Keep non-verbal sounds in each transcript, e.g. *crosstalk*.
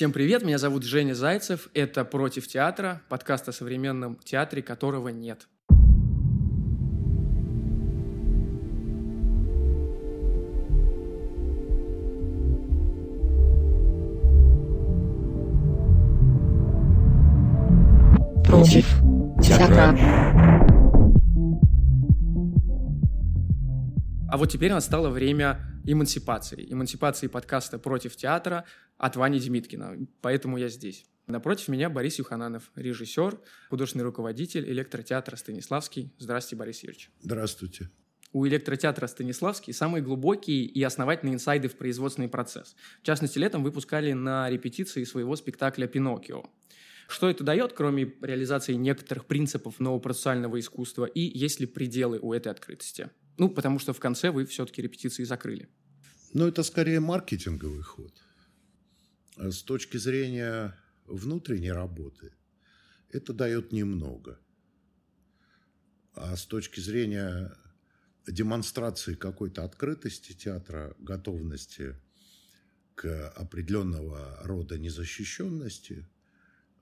Всем привет, меня зовут Женя Зайцев. Это «Против театра», подкаст о современном театре, которого нет. Против театра. А вот теперь настало время эмансипации. Эмансипации подкаста «Против театра» от Вани Демиткина. Поэтому я здесь. Напротив меня Борис Юхананов, режиссер, художественный руководитель электротеатра «Станиславский». Здравствуйте, Борис Юрьевич. Здравствуйте. У электротеатра «Станиславский» самые глубокие и основательные инсайды в производственный процесс. В частности, летом выпускали на репетиции своего спектакля «Пиноккио». Что это дает, кроме реализации некоторых принципов нового процессуального искусства, и есть ли пределы у этой открытости? Ну, потому что в конце вы все-таки репетиции закрыли. Ну, это скорее маркетинговый ход. А с точки зрения внутренней работы это дает немного. А с точки зрения демонстрации какой-то открытости театра, готовности к определенного рода незащищенности,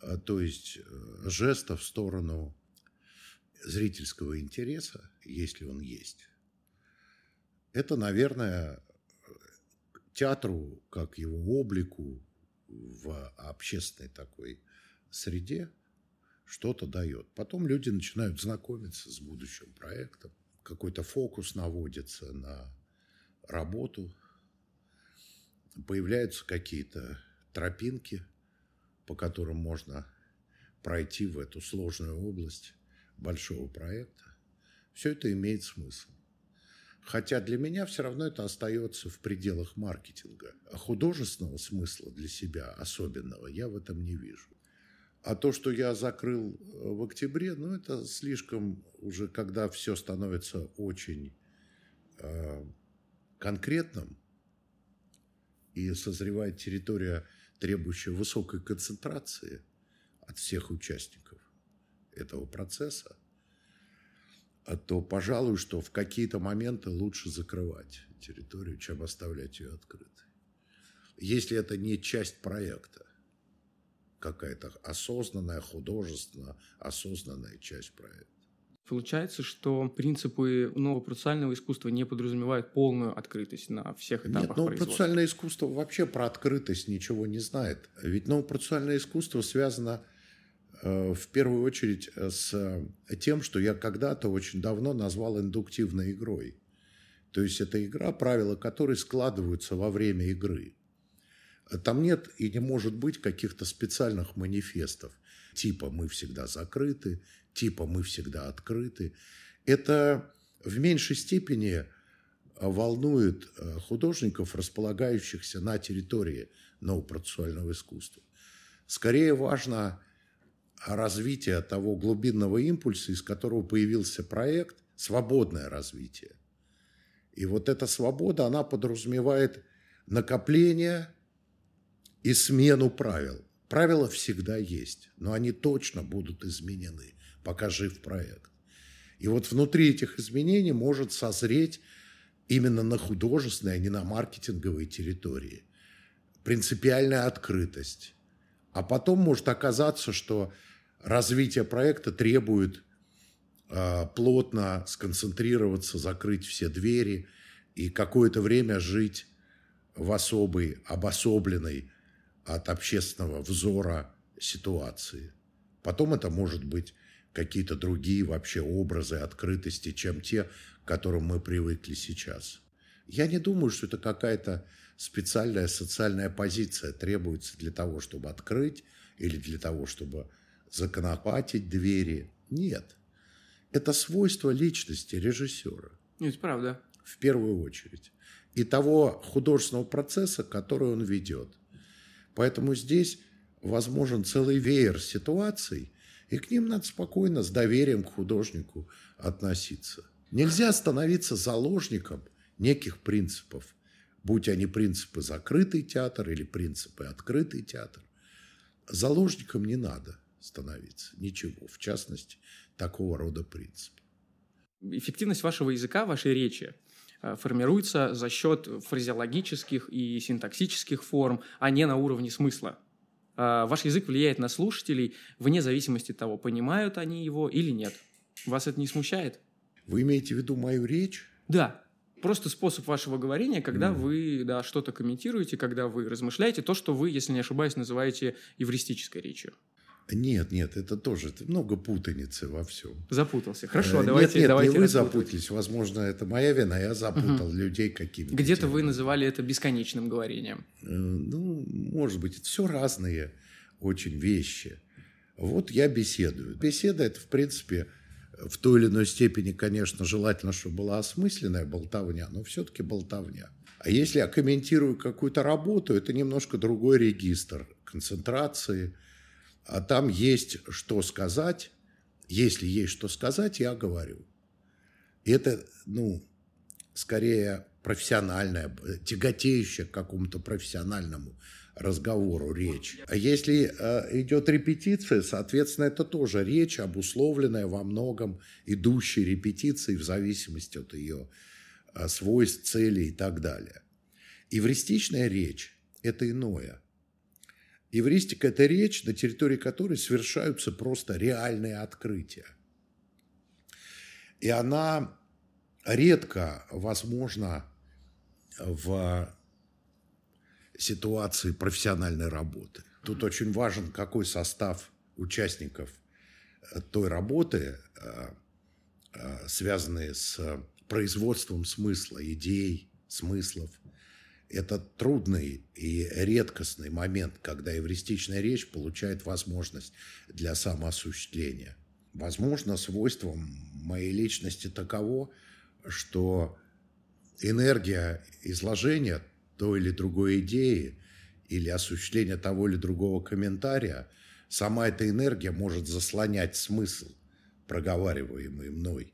а, то есть э, жеста в сторону зрительского интереса, если он есть, это, наверное, театру, как его облику в общественной такой среде, что-то дает. Потом люди начинают знакомиться с будущим проектом, какой-то фокус наводится на работу, появляются какие-то тропинки, по которым можно пройти в эту сложную область большого проекта. Все это имеет смысл. Хотя для меня все равно это остается в пределах маркетинга. А художественного смысла для себя особенного я в этом не вижу. А то, что я закрыл э, в октябре, ну, это слишком уже, когда все становится очень э, конкретным и созревает территория, требующая высокой концентрации от всех участников этого процесса, то, пожалуй, что в какие-то моменты лучше закрывать территорию, чем оставлять ее открытой. Если это не часть проекта, какая-то осознанная, художественно осознанная часть проекта. Получается, что принципы нового процессуального искусства не подразумевают полную открытость на всех этапах Нет, новое процессуальное искусство вообще про открытость ничего не знает. Ведь новое процессуальное искусство связано в первую очередь э, с э, тем, что я когда-то очень давно назвал индуктивной игрой. То есть это игра, правила которой складываются во время игры. Там нет и не может быть каких-то специальных манифестов, типа «мы всегда закрыты», типа «мы всегда открыты». Это в меньшей степени волнует художников, располагающихся на территории новопроцессуального искусства. Скорее важно развития того глубинного импульса, из которого появился проект, свободное развитие. И вот эта свобода, она подразумевает накопление и смену правил. Правила всегда есть, но они точно будут изменены, пока жив проект. И вот внутри этих изменений может созреть именно на художественной, а не на маркетинговой территории. Принципиальная открытость. А потом может оказаться, что развитие проекта требует э, плотно сконцентрироваться, закрыть все двери и какое-то время жить в особой, обособленной от общественного взора ситуации. Потом это может быть какие-то другие вообще образы открытости, чем те, к которым мы привыкли сейчас. Я не думаю, что это какая-то специальная социальная позиция требуется для того, чтобы открыть или для того, чтобы законопатить двери. Нет. Это свойство личности режиссера. Это правда. В первую очередь. И того художественного процесса, который он ведет. Поэтому здесь возможен целый веер ситуаций, и к ним надо спокойно, с доверием к художнику относиться. Нельзя становиться заложником неких принципов, будь они принципы закрытый театр или принципы открытый театр. Заложником не надо становиться. Ничего. В частности, такого рода принцип. Эффективность вашего языка, вашей речи э, формируется за счет фразеологических и синтаксических форм, а не на уровне смысла. э, ваш язык влияет на слушателей вне зависимости от того, понимают они его или нет. Вас это не смущает? Вы имеете в виду мою речь? Да. Просто способ вашего говорения, когда mm. вы да, что-то комментируете, когда вы размышляете, то, что вы, если не ошибаюсь, называете евристической речью. Нет, нет, это тоже много путаницы во всем. Запутался. Хорошо, давайте. Нет, нет, давайте не вы запутались. Возможно, это моя вина, я запутал угу. людей какими-то. Где-то вы называли это бесконечным говорением. Э, ну, может быть, это все разные очень вещи. Вот я беседую. Беседа это, в принципе, в той или иной степени, конечно, желательно, чтобы была осмысленная болтовня, но все-таки болтовня. А если я комментирую какую-то работу, это немножко другой регистр концентрации – а там есть что сказать. Если есть что сказать, я говорю. И это, ну, скорее профессиональная, тяготеющая к какому-то профессиональному разговору речь. А если э, идет репетиция, соответственно, это тоже речь, обусловленная во многом идущей репетицией в зависимости от ее э, свойств, целей и так далее. Евристичная речь – это иное – Евристика – это речь, на территории которой совершаются просто реальные открытия. И она редко возможна в ситуации профессиональной работы. Тут очень важен, какой состав участников той работы, э, э, связанные с производством смысла, идей, смыслов – это трудный и редкостный момент, когда эвристичная речь получает возможность для самоосуществления. Возможно, свойством моей личности таково, что энергия изложения той или другой идеи или осуществления того или другого комментария, сама эта энергия может заслонять смысл, проговариваемый мной.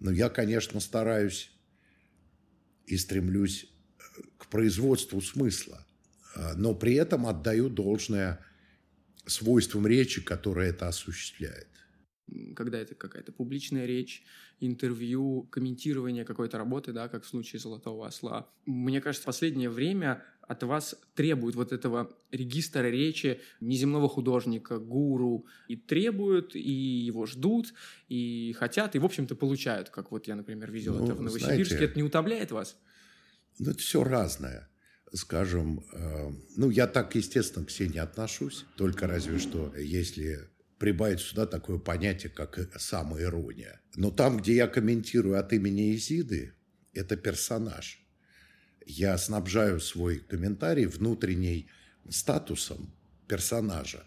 Но я, конечно, стараюсь и стремлюсь к производству смысла, а, но при этом отдаю должное свойствам речи, которая это осуществляет. Когда это какая-то публичная речь, интервью, комментирование какой-то работы, да, как в случае «Золотого осла». Мне кажется, в последнее время от вас требуют вот этого регистра речи неземного художника, гуру, и требуют, и его ждут, и хотят, и, в общем-то, получают, как вот я, например, видел ну, это в Новосибирске. Знаете, это не утомляет вас? Ну, это все разное. Скажем, э, ну, я так, естественно, к себе не отношусь, только разве что, если прибавить сюда такое понятие, как самоирония. Но там, где я комментирую от имени Изиды, это персонаж. Я снабжаю свой комментарий внутренней статусом персонажа.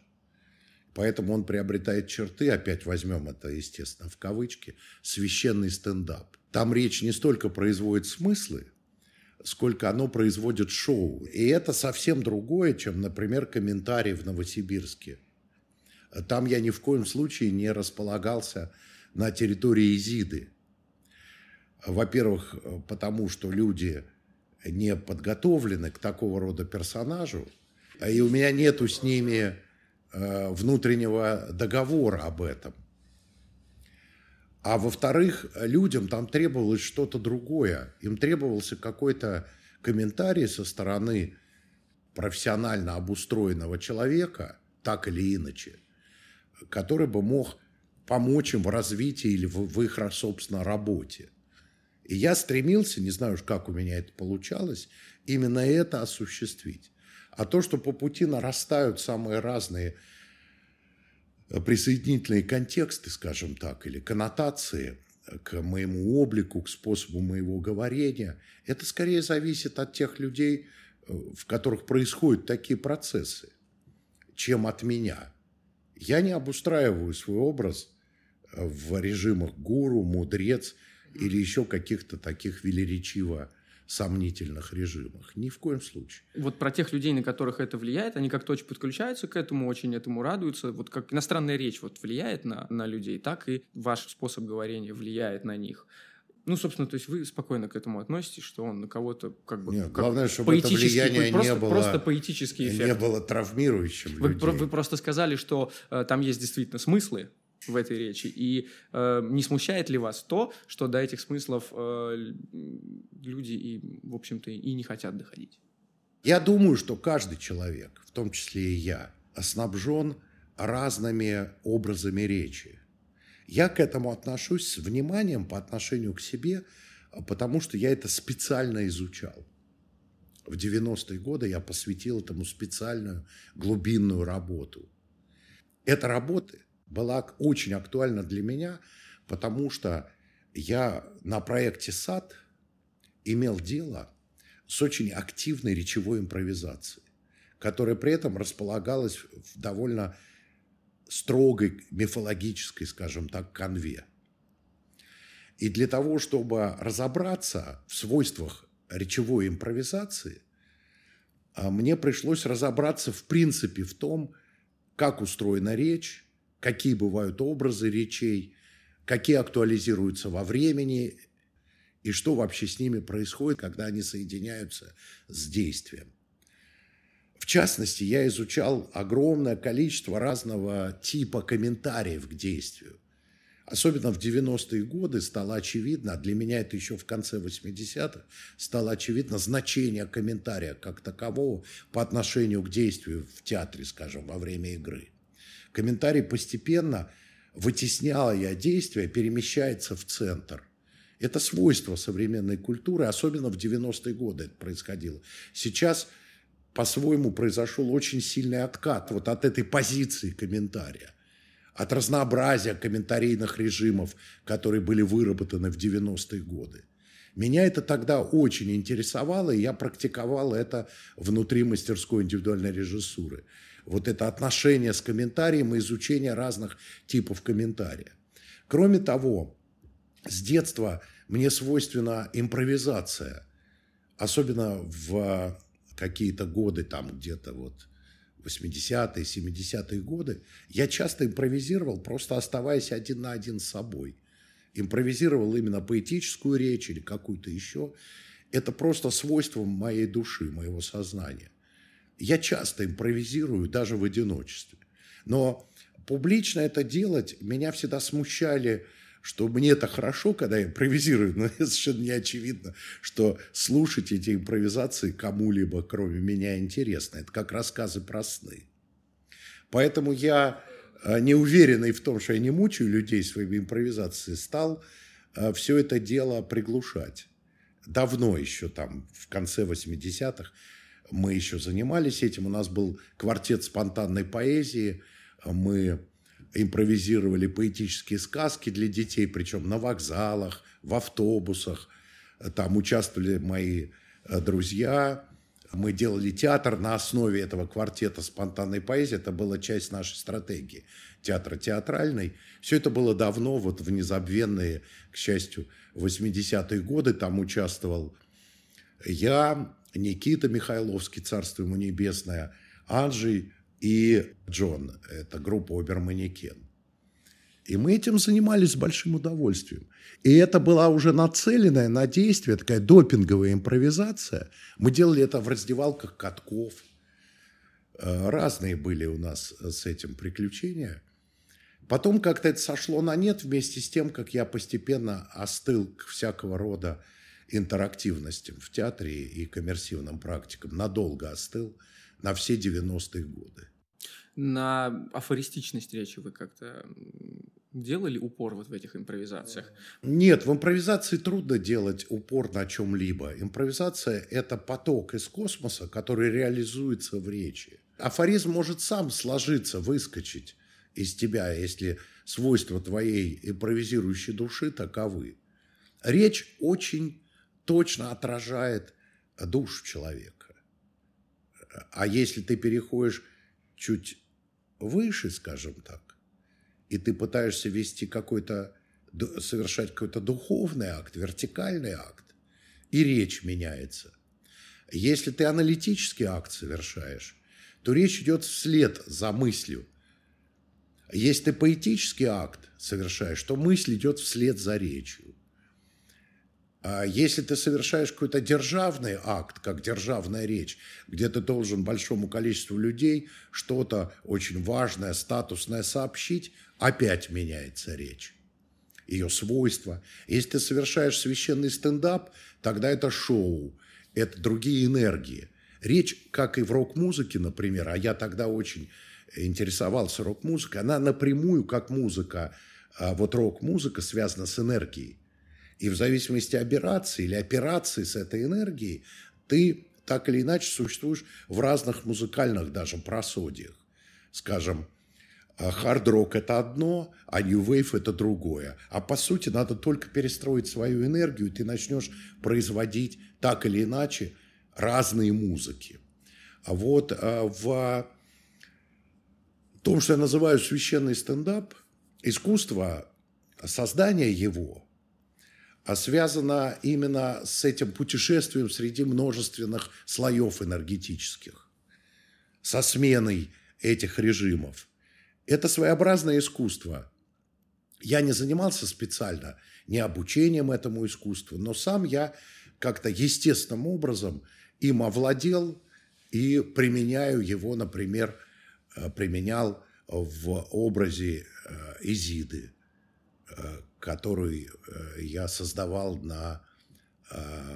Поэтому он приобретает черты, опять возьмем это, естественно, в кавычки, священный стендап. Там речь не столько производит смыслы, сколько оно производит шоу. И это совсем другое, чем, например, комментарий в Новосибирске. Там я ни в коем случае не располагался на территории Изиды. Во-первых, потому что люди не подготовлены к такого рода персонажу, и у меня нету с ними э, внутреннего договора об этом. А во-вторых, людям там требовалось что-то другое. Им требовался какой-то комментарий со стороны профессионально обустроенного человека, так или иначе, который бы мог помочь им в развитии или в, их, собственно, работе. И я стремился, не знаю уж, как у меня это получалось, именно это осуществить. А то, что по пути нарастают самые разные присоединительные контексты, скажем так, или коннотации к моему облику, к способу моего говорения, это скорее зависит от тех людей, э, в которых происходят такие процессы, чем от меня. Я не обустраиваю свой образ э, в режимах гуру, мудрец или еще каких-то таких велеречиво сомнительных режимах. Ни в коем случае. Вот про тех людей, на которых это влияет, они как-то очень подключаются к этому, очень этому радуются. Вот как иностранная речь вот влияет на, на людей, так и ваш способ говорения влияет на них. Ну, собственно, то есть вы спокойно к этому относитесь, что он на кого-то как бы... Нет, как главное, чтобы это влияние просто, не было... Просто поэтический эффект. Не было травмирующим вы, людей. Вы просто сказали, что э, там есть действительно смыслы, в этой речи? И э, не смущает ли вас то, что до этих смыслов э, люди и, в общем-то, и не хотят доходить? Я думаю, что каждый человек, в том числе и я, снабжен разными образами речи. Я к этому отношусь с вниманием по отношению к себе, потому что я это специально изучал. В 90-е годы я посвятил этому специальную глубинную работу. Эта работа была очень актуальна для меня, потому что я на проекте «САД» имел дело с очень активной речевой импровизацией, которая при этом располагалась в довольно строгой мифологической, скажем так, конве. И для того, чтобы разобраться в свойствах речевой импровизации, а, мне пришлось разобраться в принципе в том, как устроена речь, какие бывают образы речей, какие актуализируются во времени и что вообще с ними происходит, когда они соединяются с действием. В частности, я изучал огромное количество разного типа комментариев к действию. Особенно в 90-е годы стало очевидно, а для меня это еще в конце 80-х, стало очевидно значение комментария как такового по отношению к действию в театре, скажем, во время игры. Комментарий постепенно, вытесняя я действие, перемещается в центр. Это свойство современной культуры, особенно в 90-е годы это происходило. Сейчас по-своему произошел очень сильный откат вот от этой позиции комментария от разнообразия комментарийных режимов, которые были выработаны в 90-е годы. Меня это тогда очень интересовало, и я практиковал это внутри мастерской индивидуальной режиссуры. Вот это отношение с комментарием и изучение разных типов комментария. Кроме того, с детства мне свойственна импровизация, особенно в какие-то годы, там где-то вот 80-е, 70-е годы, я часто импровизировал, просто оставаясь один на один с собой. Импровизировал именно поэтическую речь или какую-то еще. Это просто свойство моей души, моего сознания. Я часто импровизирую, даже в одиночестве. Но публично это делать меня всегда смущали что мне это хорошо, когда я импровизирую, но совершенно не очевидно, что слушать эти импровизации кому-либо, кроме меня, интересно. Это как рассказы про сны. Поэтому я, э, не уверенный в том, что я не мучаю людей своими импровизациями, стал э, все это дело приглушать. Давно еще там, в конце 80-х, мы еще занимались этим. У нас был квартет спонтанной поэзии. Мы импровизировали поэтические сказки для детей, причем на вокзалах, в автобусах. Там участвовали мои э, друзья. Мы делали театр на основе этого квартета спонтанной поэзии. Это была часть нашей стратегии театра театральный. Все это было давно, вот в незабвенные, к счастью, 80-е годы. Там участвовал я, Никита Михайловский, царство ему небесное, Анджей и Джон. Это группа Оберманекен. И мы этим занимались с большим удовольствием. И это была уже нацеленная на действие, такая допинговая импровизация. Мы делали это в раздевалках катков. Э, разные были у нас с этим приключения. Потом как-то это сошло на нет вместе с тем, как я постепенно остыл к всякого рода интерактивностям в театре и коммерсивным практикам. Надолго остыл на все 90-е годы на афористичность речи вы как-то делали упор вот в этих импровизациях? Нет, в импровизации трудно делать упор на чем-либо. Импровизация – это поток из космоса, который реализуется в речи. Афоризм может сам сложиться, выскочить из тебя, если свойства твоей импровизирующей души таковы. Речь очень точно отражает душу человека. А если ты переходишь чуть выше, скажем так, и ты пытаешься вести какой-то, совершать какой-то духовный акт, вертикальный акт, и речь меняется. Если ты аналитический акт совершаешь, то речь идет вслед за мыслью. Если ты поэтический акт совершаешь, то мысль идет вслед за речью. А если ты совершаешь какой-то державный акт, как державная речь, где ты должен большому количеству людей что-то очень важное, статусное сообщить, опять меняется речь, ее свойства. Если ты совершаешь священный стендап, тогда это шоу, это другие энергии. Речь, как и в рок-музыке, например, а я тогда очень интересовался рок-музыкой, она напрямую, как музыка, а вот рок-музыка связана с энергией. И в зависимости от операции или операции с этой энергией, ты так или иначе существуешь в разных музыкальных даже просодиях. Скажем, хард-рок – это одно, а нью-вейв – это другое. А по сути надо только перестроить свою энергию, и ты начнешь производить так или иначе разные музыки. А вот а, в том, что я называю священный стендап, искусство создания его а связано именно с этим путешествием среди множественных слоев энергетических, со сменой этих режимов. Это своеобразное искусство. Я не занимался специально не обучением этому искусству, но сам я как-то естественным образом им овладел и применяю его, например, э, применял в образе э, Изиды, э, который я создавал на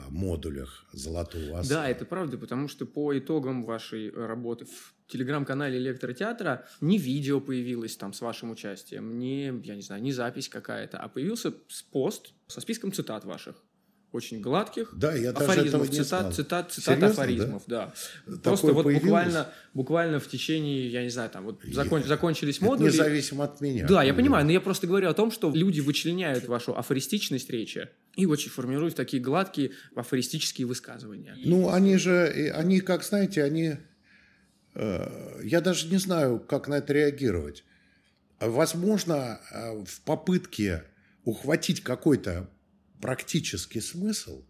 модулях «Золотого оса». Да, это правда, потому что по итогам вашей работы в телеграм-канале электротеатра не видео появилось там с вашим участием, не, я не знаю, не запись какая-то, а появился пост со списком цитат ваших очень гладких. Да, я даже этого не цитат, цитат, цитат Серьезно, афоризмов, да. да. Просто Такое вот появилось? буквально, буквально в течение, я не знаю, там вот закон- Я- закончились Это модули. независимо от меня. Да, я понимаю, но я просто говорю о том, что люди вычленяют вашу афористичность речи и очень формируют такие гладкие афористические высказывания. Ну, они же, они, как знаете, они... э, Я даже не знаю, как на это реагировать. Возможно, э, в попытке ухватить какой-то практический смысл,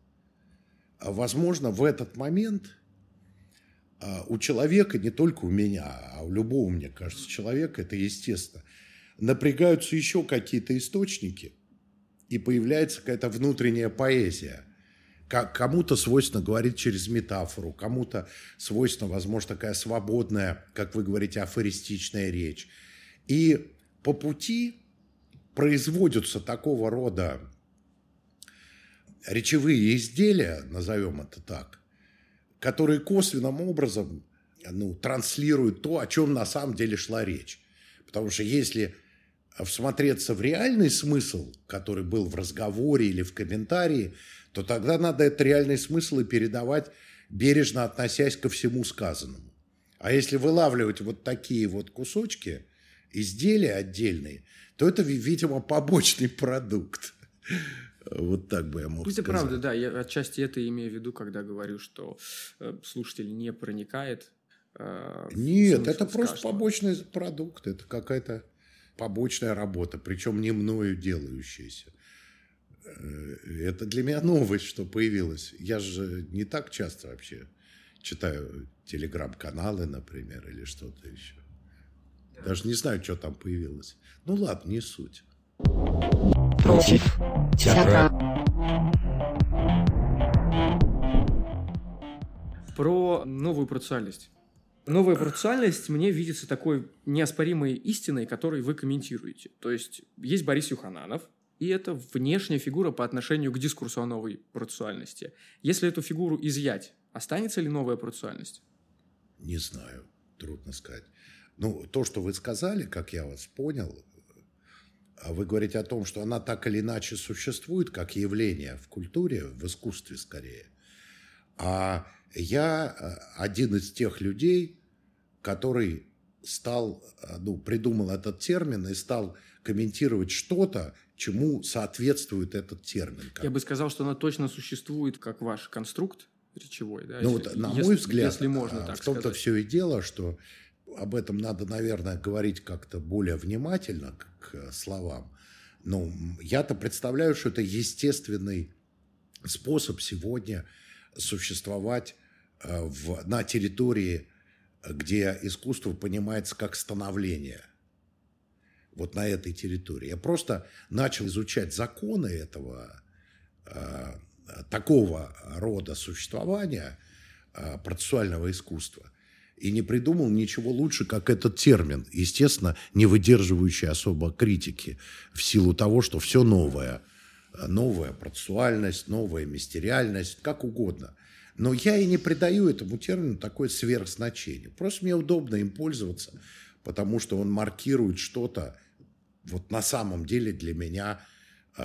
а, возможно, в этот момент а, у человека, не только у меня, а у любого, мне кажется, человека, это естественно, напрягаются еще какие-то источники, и появляется какая-то внутренняя поэзия. Кому-то свойственно говорить через метафору, кому-то свойственно, возможно, такая свободная, как вы говорите, афористичная речь. И по пути производятся такого рода речевые изделия, назовем это так, которые косвенным образом ну, транслируют то, о чем на самом деле шла речь. Потому что если всмотреться в реальный смысл, который был в разговоре или в комментарии, то тогда надо этот реальный смысл и передавать, бережно относясь ко всему сказанному. А если вылавливать вот такие вот кусочки, изделия отдельные, то это, видимо, побочный *laughs* продукт. Вот так бы я мог Пусть и сказать. правда, да, я отчасти это имею в виду, когда говорю, что э, слушатель не проникает. э, Нет, это просто сказанного. побочный продукт, это какая-то побочная работа, причем не мною делающаяся. Э, Это для меня *laughs* новость, что появилась. Я же не так часто вообще читаю телеграм-каналы, например, или что-то еще. Даже не знаю, что там появилось. Ну ладно, не суть. Против театра, Про новую процессуальность. Новая процессуальность мне видится такой неоспоримой истиной, которой вы комментируете. То есть есть Борис Юхананов, и это внешняя фигура по отношению к дискурсу о новой процессуальности. Если эту фигуру изъять, останется ли новая процессуальность? Не знаю, трудно сказать. Ну, то, что вы сказали, как я вас понял, вы говорите о том, что она так или иначе существует как явление в культуре, в искусстве скорее. А я э, один из тех людей, который стал, э, ну, придумал этот термин и стал комментировать что-то, чему соответствует этот термин. Я бы сказал, что она точно существует как ваш конструкт речевой. Да, Ну если- вот, на если- мой взгляд, если можно а, так в том-то все и дело, что об этом надо, наверное, говорить как-то более внимательно к, к словам. М, я-то представляю, что это естественный способ сегодня существовать э, в, на территории, э, где искусство понимается как становление. Вот на этой территории. Я просто начал изучать законы этого э, такого рода существования э, процессуального искусства и не придумал ничего лучше, как этот термин, естественно, не выдерживающий особо критики в силу того, что все новое. Э, Новая процессуальность, новая мистериальность, как угодно. Но я и не придаю этому термину такое сверхзначение. Просто мне удобно им пользоваться, потому что он маркирует что-то вот на самом деле для меня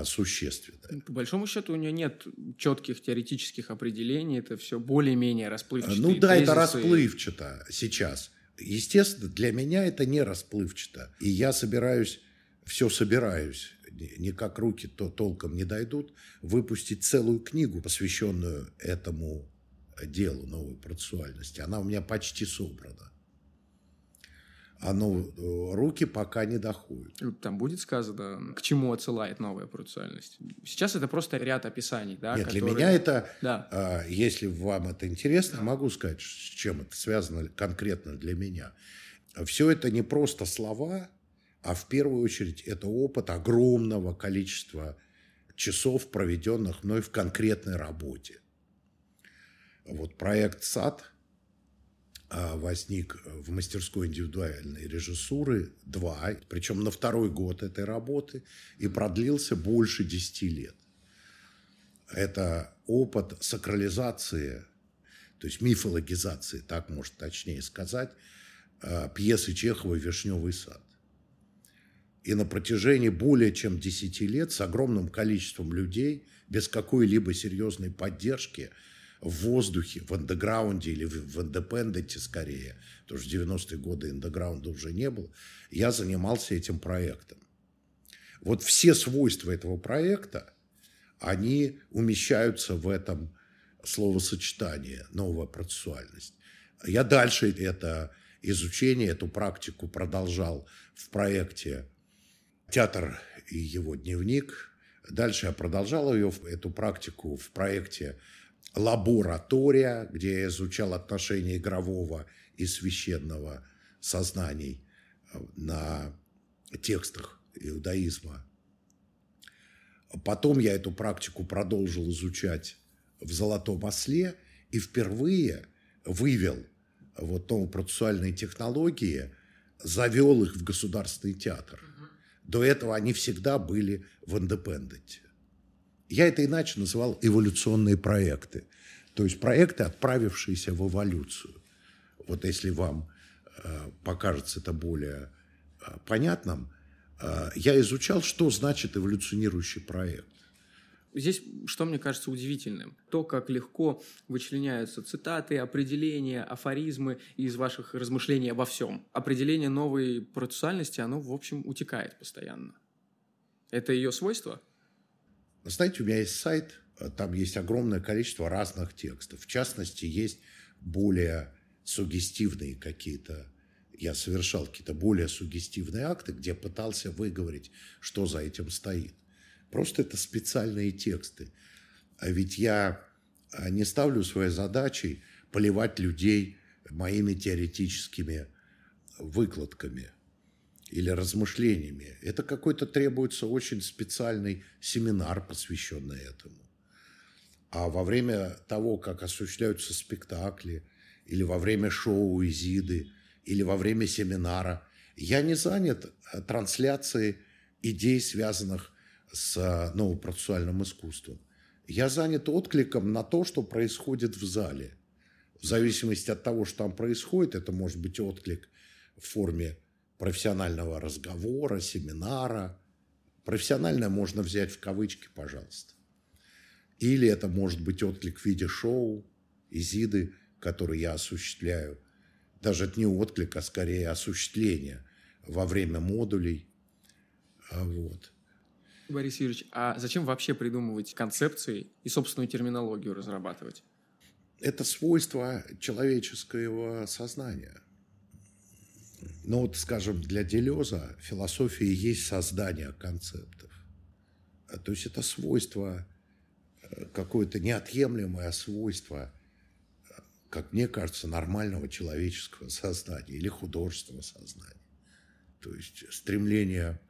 существенное. По большому счету у нее нет четких теоретических определений, это все более-менее расплывчато. Ну да, это расплывчато сейчас. Естественно, для меня это не расплывчато. И я собираюсь, все собираюсь, никак руки то толком не дойдут, выпустить целую книгу, посвященную этому делу новой процессуальности. Она у меня почти собрана оно, э, руки пока не доходят. Там будет сказано, к чему отсылает новая процессуальность. Сейчас это просто ряд описаний, да? Нет, которые... для меня это, да. а, если вам это интересно, да. могу сказать, с чем это связано конкретно для меня. Все это не просто слова, а в первую очередь это опыт огромного количества часов, проведенных мной в конкретной работе. Вот проект «САД» А, возник в мастерской индивидуальной режиссуры два, причем на второй год этой работы, и продлился больше десяти лет. Это опыт сакрализации, то есть мифологизации, так может точнее сказать, а, пьесы Чехова «Вишневый сад». И на протяжении более чем десяти лет с огромным количеством людей, без какой-либо серьезной поддержки – в воздухе, в андеграунде или в индепенденте скорее, потому что в 90-е годы андеграунда уже не было, я занимался этим проектом. Вот все свойства этого проекта, они умещаются в этом словосочетании «новая процессуальность». Я дальше это изучение, эту практику продолжал в проекте «Театр и его дневник». Дальше я продолжал ее, эту практику в проекте лаборатория, где я изучал отношения игрового и священного сознаний э, на текстах иудаизма. Потом я эту практику продолжил изучать в «Золотом осле» и впервые вывел вот процессуальные технологии, завел их в государственный театр. До этого они всегда были в индепенденте. Я это иначе называл эволюционные проекты. То есть проекты, отправившиеся в эволюцию. Вот если вам э, покажется это более э, понятным, э, я изучал, что значит эволюционирующий проект. Здесь что мне кажется удивительным? То, как легко вычленяются цитаты, определения, афоризмы из ваших размышлений обо всем. Определение новой процессуальности, оно, в общем, утекает постоянно. Это ее свойство? Знаете, у меня есть сайт, э, там есть огромное количество разных текстов. В частности, есть более сугестивные какие-то я совершал какие-то более сугестивные акты, где пытался выговорить, что за этим стоит. Просто это специальные тексты. А ведь я э, не ставлю своей задачей поливать людей моими теоретическими выкладками или размышлениями. Это какой-то требуется очень специальный семинар, посвященный этому. А во время того, как осуществляются спектакли, или во время шоу Изиды, или во время семинара, я не занят э, трансляцией идей, связанных с э, новопроцессуальным искусством. Я занят откликом на то, что происходит в зале. В зависимости от того, что там происходит, это может быть отклик в форме профессионального разговора, семинара. Профессиональное можно взять в кавычки, пожалуйста. Или это может быть отклик в виде шоу, изиды, который я осуществляю. Даже это не отклик, а скорее осуществление во время модулей. А вот. Борис Юрьевич, а зачем вообще придумывать концепции и собственную терминологию разрабатывать? Это свойство человеческого сознания. Ну вот, скажем, для Делеза философия есть создание концептов. А, то есть это свойство, э, какое-то неотъемлемое свойство, э, как мне кажется, нормального человеческого сознания или художественного сознания. То есть стремление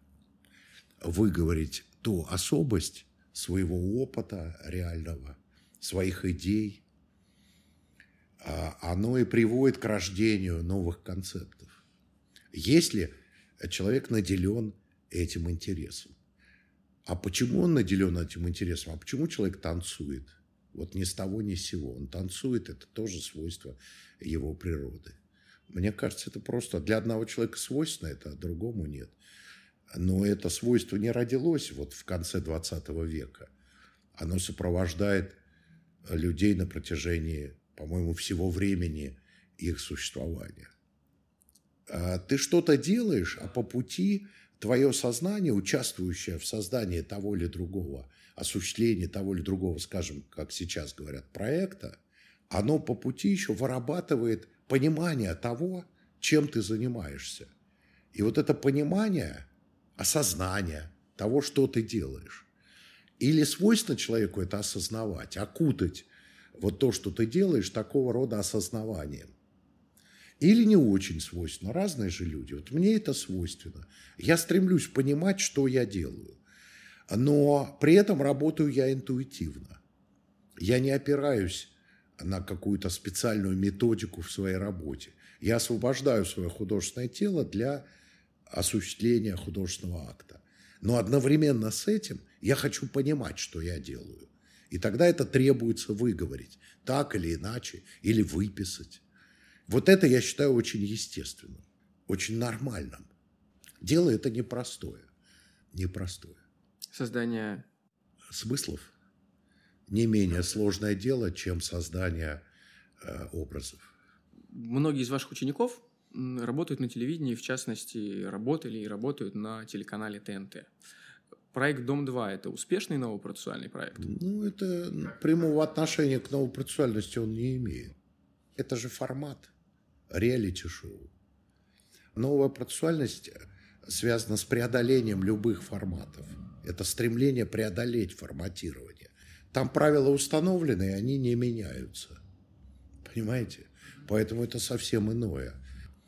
выговорить ту особость своего опыта реального, своих идей, а, оно и приводит к рождению новых концептов если человек наделен этим интересом. А почему он наделен этим интересом? А почему человек танцует? Вот ни с того, ни с сего. Он танцует, это тоже свойство его природы. Мне кажется, это просто для одного человека свойственно, это а другому нет. Но это свойство не родилось вот в конце 20 века. Оно сопровождает людей на протяжении, по-моему, всего времени их существования. А ты что-то делаешь, а по пути твое сознание, участвующее в создании того или другого, осуществлении того или другого, скажем, как сейчас говорят, проекта, оно по пути еще вырабатывает понимание того, чем ты занимаешься. И вот это понимание, осознание того, что ты делаешь. Или свойственно человеку это осознавать, окутать вот то, что ты делаешь, такого рода осознаванием. Или не очень свойственно. Разные же люди. Вот мне это свойственно. Я стремлюсь понимать, что я делаю. Но при этом работаю я интуитивно. Я не опираюсь на какую-то специальную методику в своей работе. Я освобождаю свое художественное тело для осуществления художественного акта. Но одновременно с этим я хочу понимать, что я делаю. И тогда это требуется выговорить, так или иначе, или выписать. Вот это я считаю очень естественным, очень нормальным. Дело это непростое. Непростое. Создание смыслов не менее сложное дело, чем создание э, образов. Многие из ваших учеников работают на телевидении, в частности, работали и работают на телеканале ТНТ. Проект «Дом-2» – это успешный новопроцессуальный проект? Ну, это прямого отношения к новопроцессуальности он не имеет. Это же формат реалити-шоу. Новая процессуальность связана с преодолением любых форматов. Это стремление преодолеть форматирование. Там правила установлены, и они не меняются. Понимаете? Поэтому это совсем иное.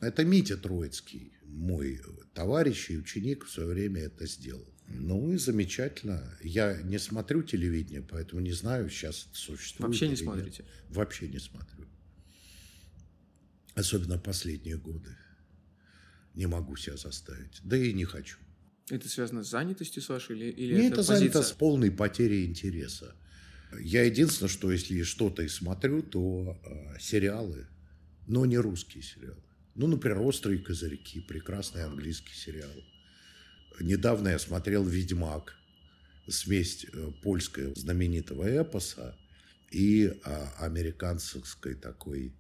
Это Митя Троицкий, мой товарищ и ученик в свое время это сделал. Ну и замечательно. Я не смотрю телевидение, поэтому не знаю, сейчас это существует. Вообще не смотрите? Вообще не смотрю. Особенно последние годы. Не могу себя заставить. Да и не хочу. Это связано с занятостью с вашей или, или Мне это, это занято с полной потерей интереса. Я единственное, что если что-то и смотрю, то э, сериалы, но не русские сериалы. Ну, например, «Острые козырьки», прекрасный английский сериал. Недавно я смотрел «Ведьмак», смесь э, польского знаменитого эпоса и э, американской такой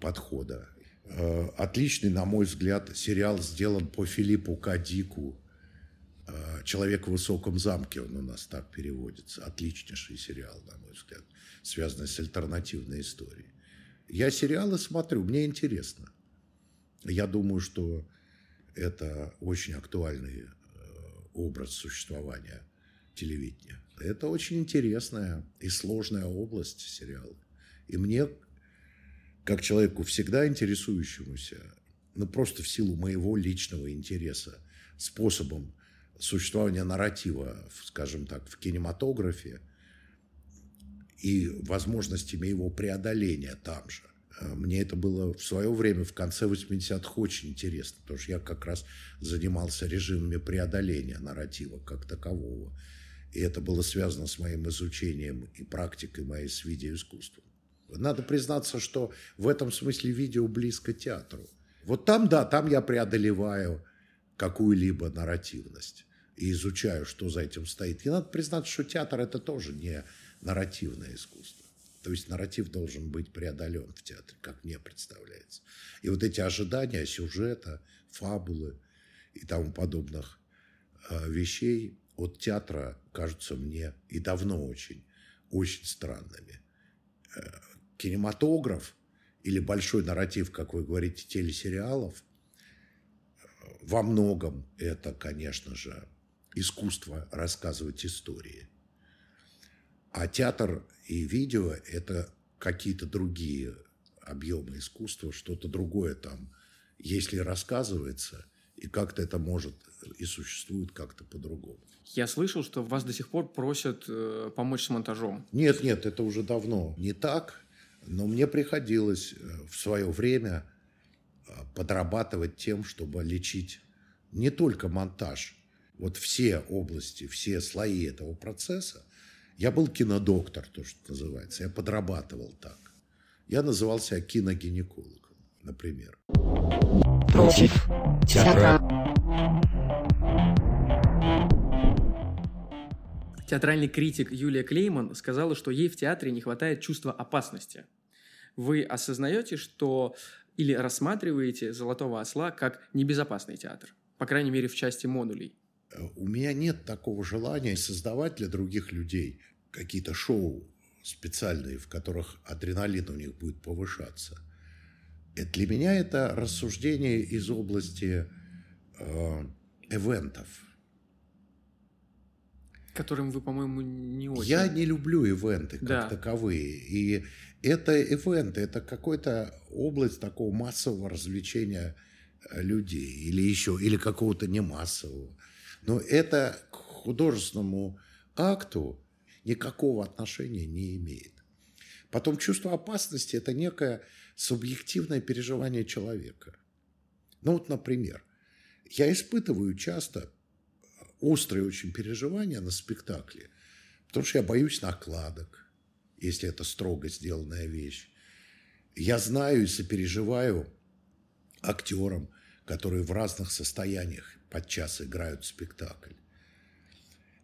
подхода. Э, отличный, на мой взгляд, сериал сделан по Филиппу Кадику э, «Человек в высоком замке», он у нас так переводится. Отличнейший сериал, на мой взгляд, связанный с альтернативной историей. Я сериалы смотрю, мне интересно. Я думаю, что это очень актуальный э, образ существования телевидения. Это очень интересная и сложная область сериала. И мне как человеку, всегда интересующемуся, ну просто в силу моего личного интереса, способом существования нарратива, скажем так, в кинематографе и возможностями его преодоления там же. Э, мне это было в свое время, в конце 80-х, очень интересно, потому что я как раз занимался режимами преодоления нарратива как такового. И это было связано с моим изучением и практикой моей с видеоискусством. Надо признаться, что в этом смысле видео близко театру. Вот там, да, там я преодолеваю какую-либо нарративность и изучаю, что за этим стоит. И надо признаться, что театр – это тоже не нарративное искусство. То есть нарратив должен быть преодолен в театре, как мне представляется. И вот эти ожидания сюжета, фабулы и тому подобных э, вещей от театра кажутся мне и давно очень, очень странными э, кинематограф или большой нарратив, как вы говорите, телесериалов, во многом это, конечно же, искусство рассказывать истории. А театр и видео – это какие-то другие объемы искусства, что-то другое там, если рассказывается, и как-то это может и существует как-то по-другому. Я слышал, что вас до сих пор просят э, помочь с монтажом. Нет, нет, это уже давно не так. Но мне приходилось э, в свое время э, подрабатывать тем, чтобы лечить не только монтаж, вот все области, все слои этого процесса. Я был кинодоктор, то, что называется. Я подрабатывал так. Я называл себя киногинекологом. например. Против театра. Театральный критик Юлия Клейман сказала, что ей в театре не хватает чувства опасности. Вы осознаете, что или рассматриваете «Золотого осла» как небезопасный театр, по крайней мере, в части модулей? У меня нет такого желания создавать для других людей какие-то шоу специальные, в которых адреналин у них будет повышаться. И для меня это рассуждение из области э, эвентов. Которым вы, по-моему, не очень... Я не люблю ивенты как Да. таковые. И это ивенты, это какая-то область такого массового развлечения э, людей. Или еще, или какого-то немассового. Но это к художественному акту никакого отношения не имеет. Потом чувство опасности – это некое субъективное переживание человека. Ну вот, например, я испытываю часто острые очень переживания на спектакле, потому что я боюсь накладок, если это строго сделанная вещь. Я знаю и сопереживаю актерам, которые в разных состояниях подчас играют спектакль.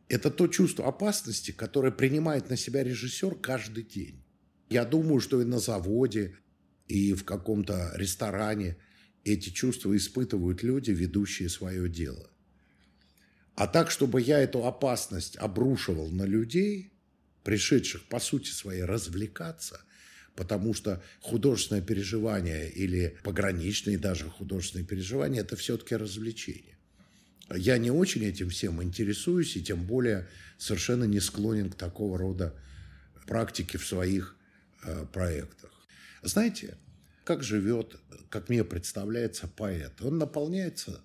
Это то чувство опасности, которое принимает на себя режиссер каждый день. Я думаю, что и на заводе, и в каком-то ресторане эти чувства испытывают люди, ведущие свое дело. А так, чтобы я эту опасность обрушивал на людей, пришедших, по сути своей, развлекаться, потому что художественное переживание или пограничные даже художественные переживания – это все-таки развлечение. Я не очень этим всем интересуюсь и тем более совершенно не склонен к такого рода практике в своих э, проектах. Знаете, как живет, как мне представляется, поэт? Он наполняется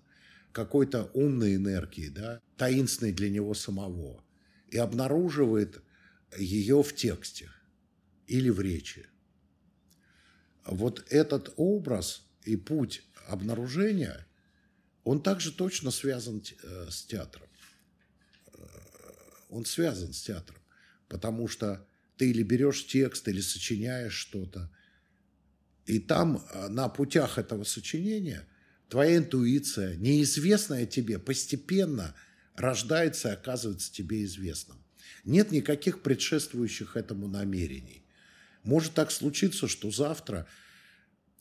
какой-то умной энергией, да, таинственной для него самого, и обнаруживает ее в тексте или в речи. Вот этот образ и путь обнаружения, он также точно связан э, с театром. Э, Он связан с театром, потому что ты или берешь текст, или сочиняешь что-то, и там э, на путях этого сочинения твоя интуиция, неизвестная тебе, постепенно рождается и оказывается тебе известным. Нет никаких предшествующих этому намерений. Может так случиться, что завтра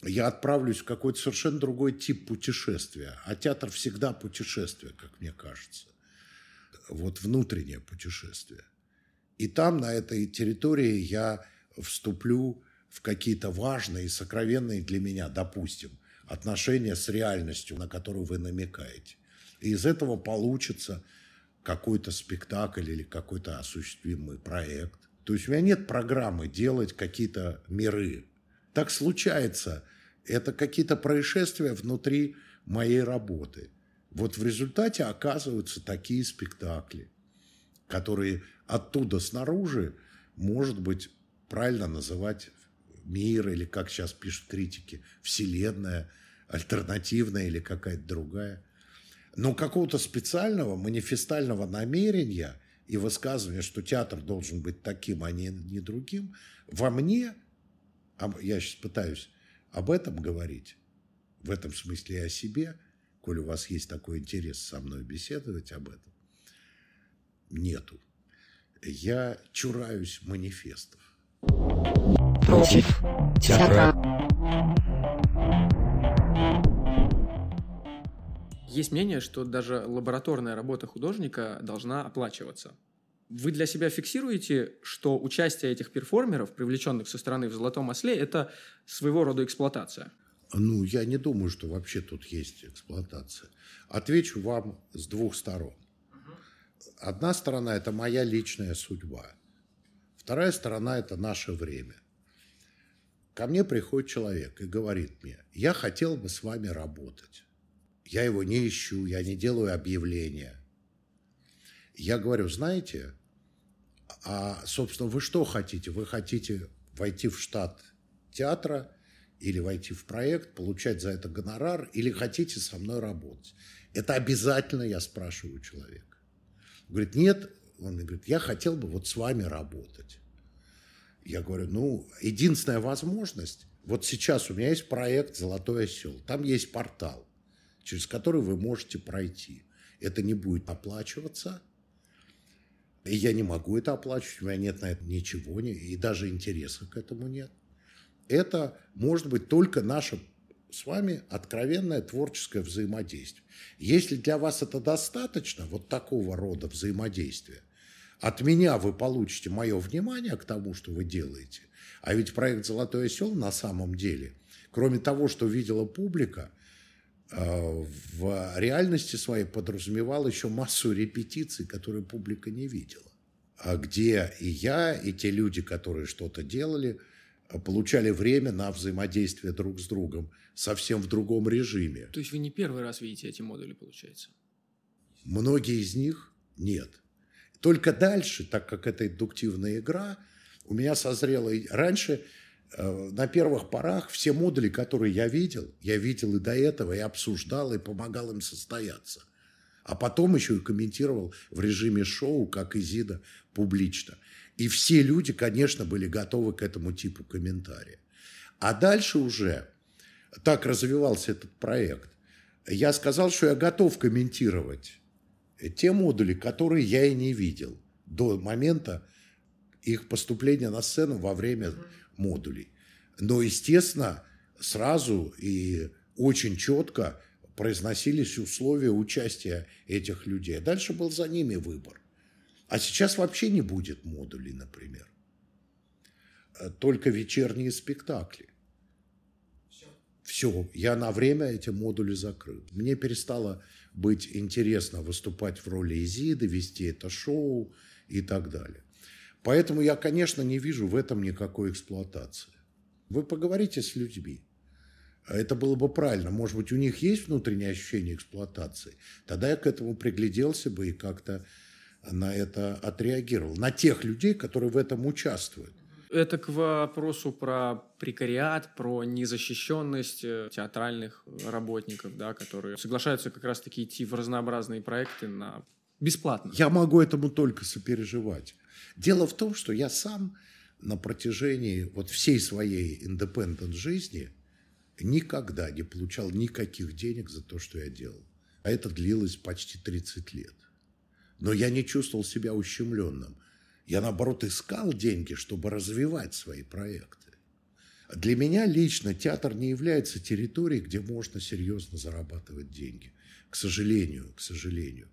я отправлюсь в какой-то совершенно другой тип путешествия. А театр всегда путешествие, как мне кажется. Вот внутреннее путешествие. И там, на этой территории, я вступлю в какие-то важные и сокровенные для меня, допустим, отношения с реальностью, на которую вы намекаете. И из этого получится какой-то спектакль или какой-то осуществимый проект. То есть у меня нет программы делать какие-то миры. Так случается. Это какие-то происшествия внутри моей работы. Вот в результате оказываются такие спектакли, которые оттуда снаружи, может быть, правильно называть мир, или как сейчас пишут критики, вселенная, альтернативная или какая-то другая. Но какого-то специального манифестального намерения и высказывания, что театр должен быть таким, а не, не другим, во мне, я сейчас пытаюсь об этом говорить, в этом смысле и о себе, коль у вас есть такой интерес со мной беседовать об этом, нету. Я чураюсь манифестов. Против театра. Есть мнение, что даже лабораторная работа художника должна оплачиваться. Вы для себя фиксируете, что участие этих перформеров, привлеченных со стороны в «Золотом осле», это своего рода эксплуатация? Ну, я не думаю, что вообще тут есть эксплуатация. Отвечу вам с двух сторон. Одна сторона – это моя личная судьба. Вторая сторона – это наше время. Ко мне приходит человек и говорит мне, я хотел бы с вами работать. Я его не ищу, я не делаю объявления. Я говорю, знаете, а, собственно, вы что хотите? Вы хотите войти в штат театра или войти в проект, получать за это гонорар, или хотите со мной работать? Это обязательно, я спрашиваю человека. Говорит, нет, он говорит, я хотел бы вот с вами работать. Я говорю, ну, единственная возможность Вот сейчас у меня есть проект «Золотой осел». Там есть портал, через который вы можете пройти. Это не будет оплачиваться. И я не могу это оплачивать, у меня нет на это ничего, и даже интереса к этому нет. Это может быть только наше с вами откровенное творческое взаимодействие. Если для вас это достаточно, вот такого рода взаимодействия, от меня вы получите мое внимание к тому, что вы делаете. А ведь проект «Золотой осел» на самом деле, кроме того, что видела публика, в реальности своей подразумевал еще массу репетиций, которые публика не видела. А где и я, и те люди, которые что-то делали, получали время на взаимодействие друг с другом совсем в другом режиме. То есть вы не первый раз видите эти модули, получается? Многие из них нет. Только дальше, так как это индуктивная игра, у меня созрело... Раньше э, на первых порах все модули, которые я видел, я видел и до этого, и обсуждал, и помогал им состояться. А потом еще и комментировал в режиме шоу, как Изида, публично. И все люди, конечно, были готовы к этому типу комментария. А дальше уже так развивался этот проект, я сказал, что я готов комментировать те модули, которые я и не видел до момента их поступления на сцену во время модулей. Но, естественно, сразу и очень четко произносились условия участия этих людей. Дальше был за ними выбор. А сейчас вообще не будет модулей, например. Только вечерние спектакли. Все, я на время эти модули закрыл. Мне перестало быть интересно выступать в роли Изиды, вести это шоу и так далее. Поэтому я, конечно, не вижу в этом никакой эксплуатации. Вы поговорите с людьми. Это было бы правильно. Может быть, у них есть внутреннее ощущение эксплуатации. Тогда я к этому пригляделся бы и как-то на это отреагировал. На тех людей, которые в этом участвуют. Это к вопросу про прекариат, про незащищенность э, театральных работников, да, которые соглашаются как раз-таки идти в разнообразные проекты на бесплатно. Я могу этому только сопереживать. Дело в том, что я сам на протяжении вот всей своей индепендент жизни никогда не получал никаких денег за то, что я делал. А это длилось почти 30 лет. Но я не чувствовал себя ущемленным – я, наоборот, искал деньги, чтобы развивать свои проекты. Для меня лично театр не является территорией, где можно серьезно зарабатывать деньги. К сожалению, к сожалению.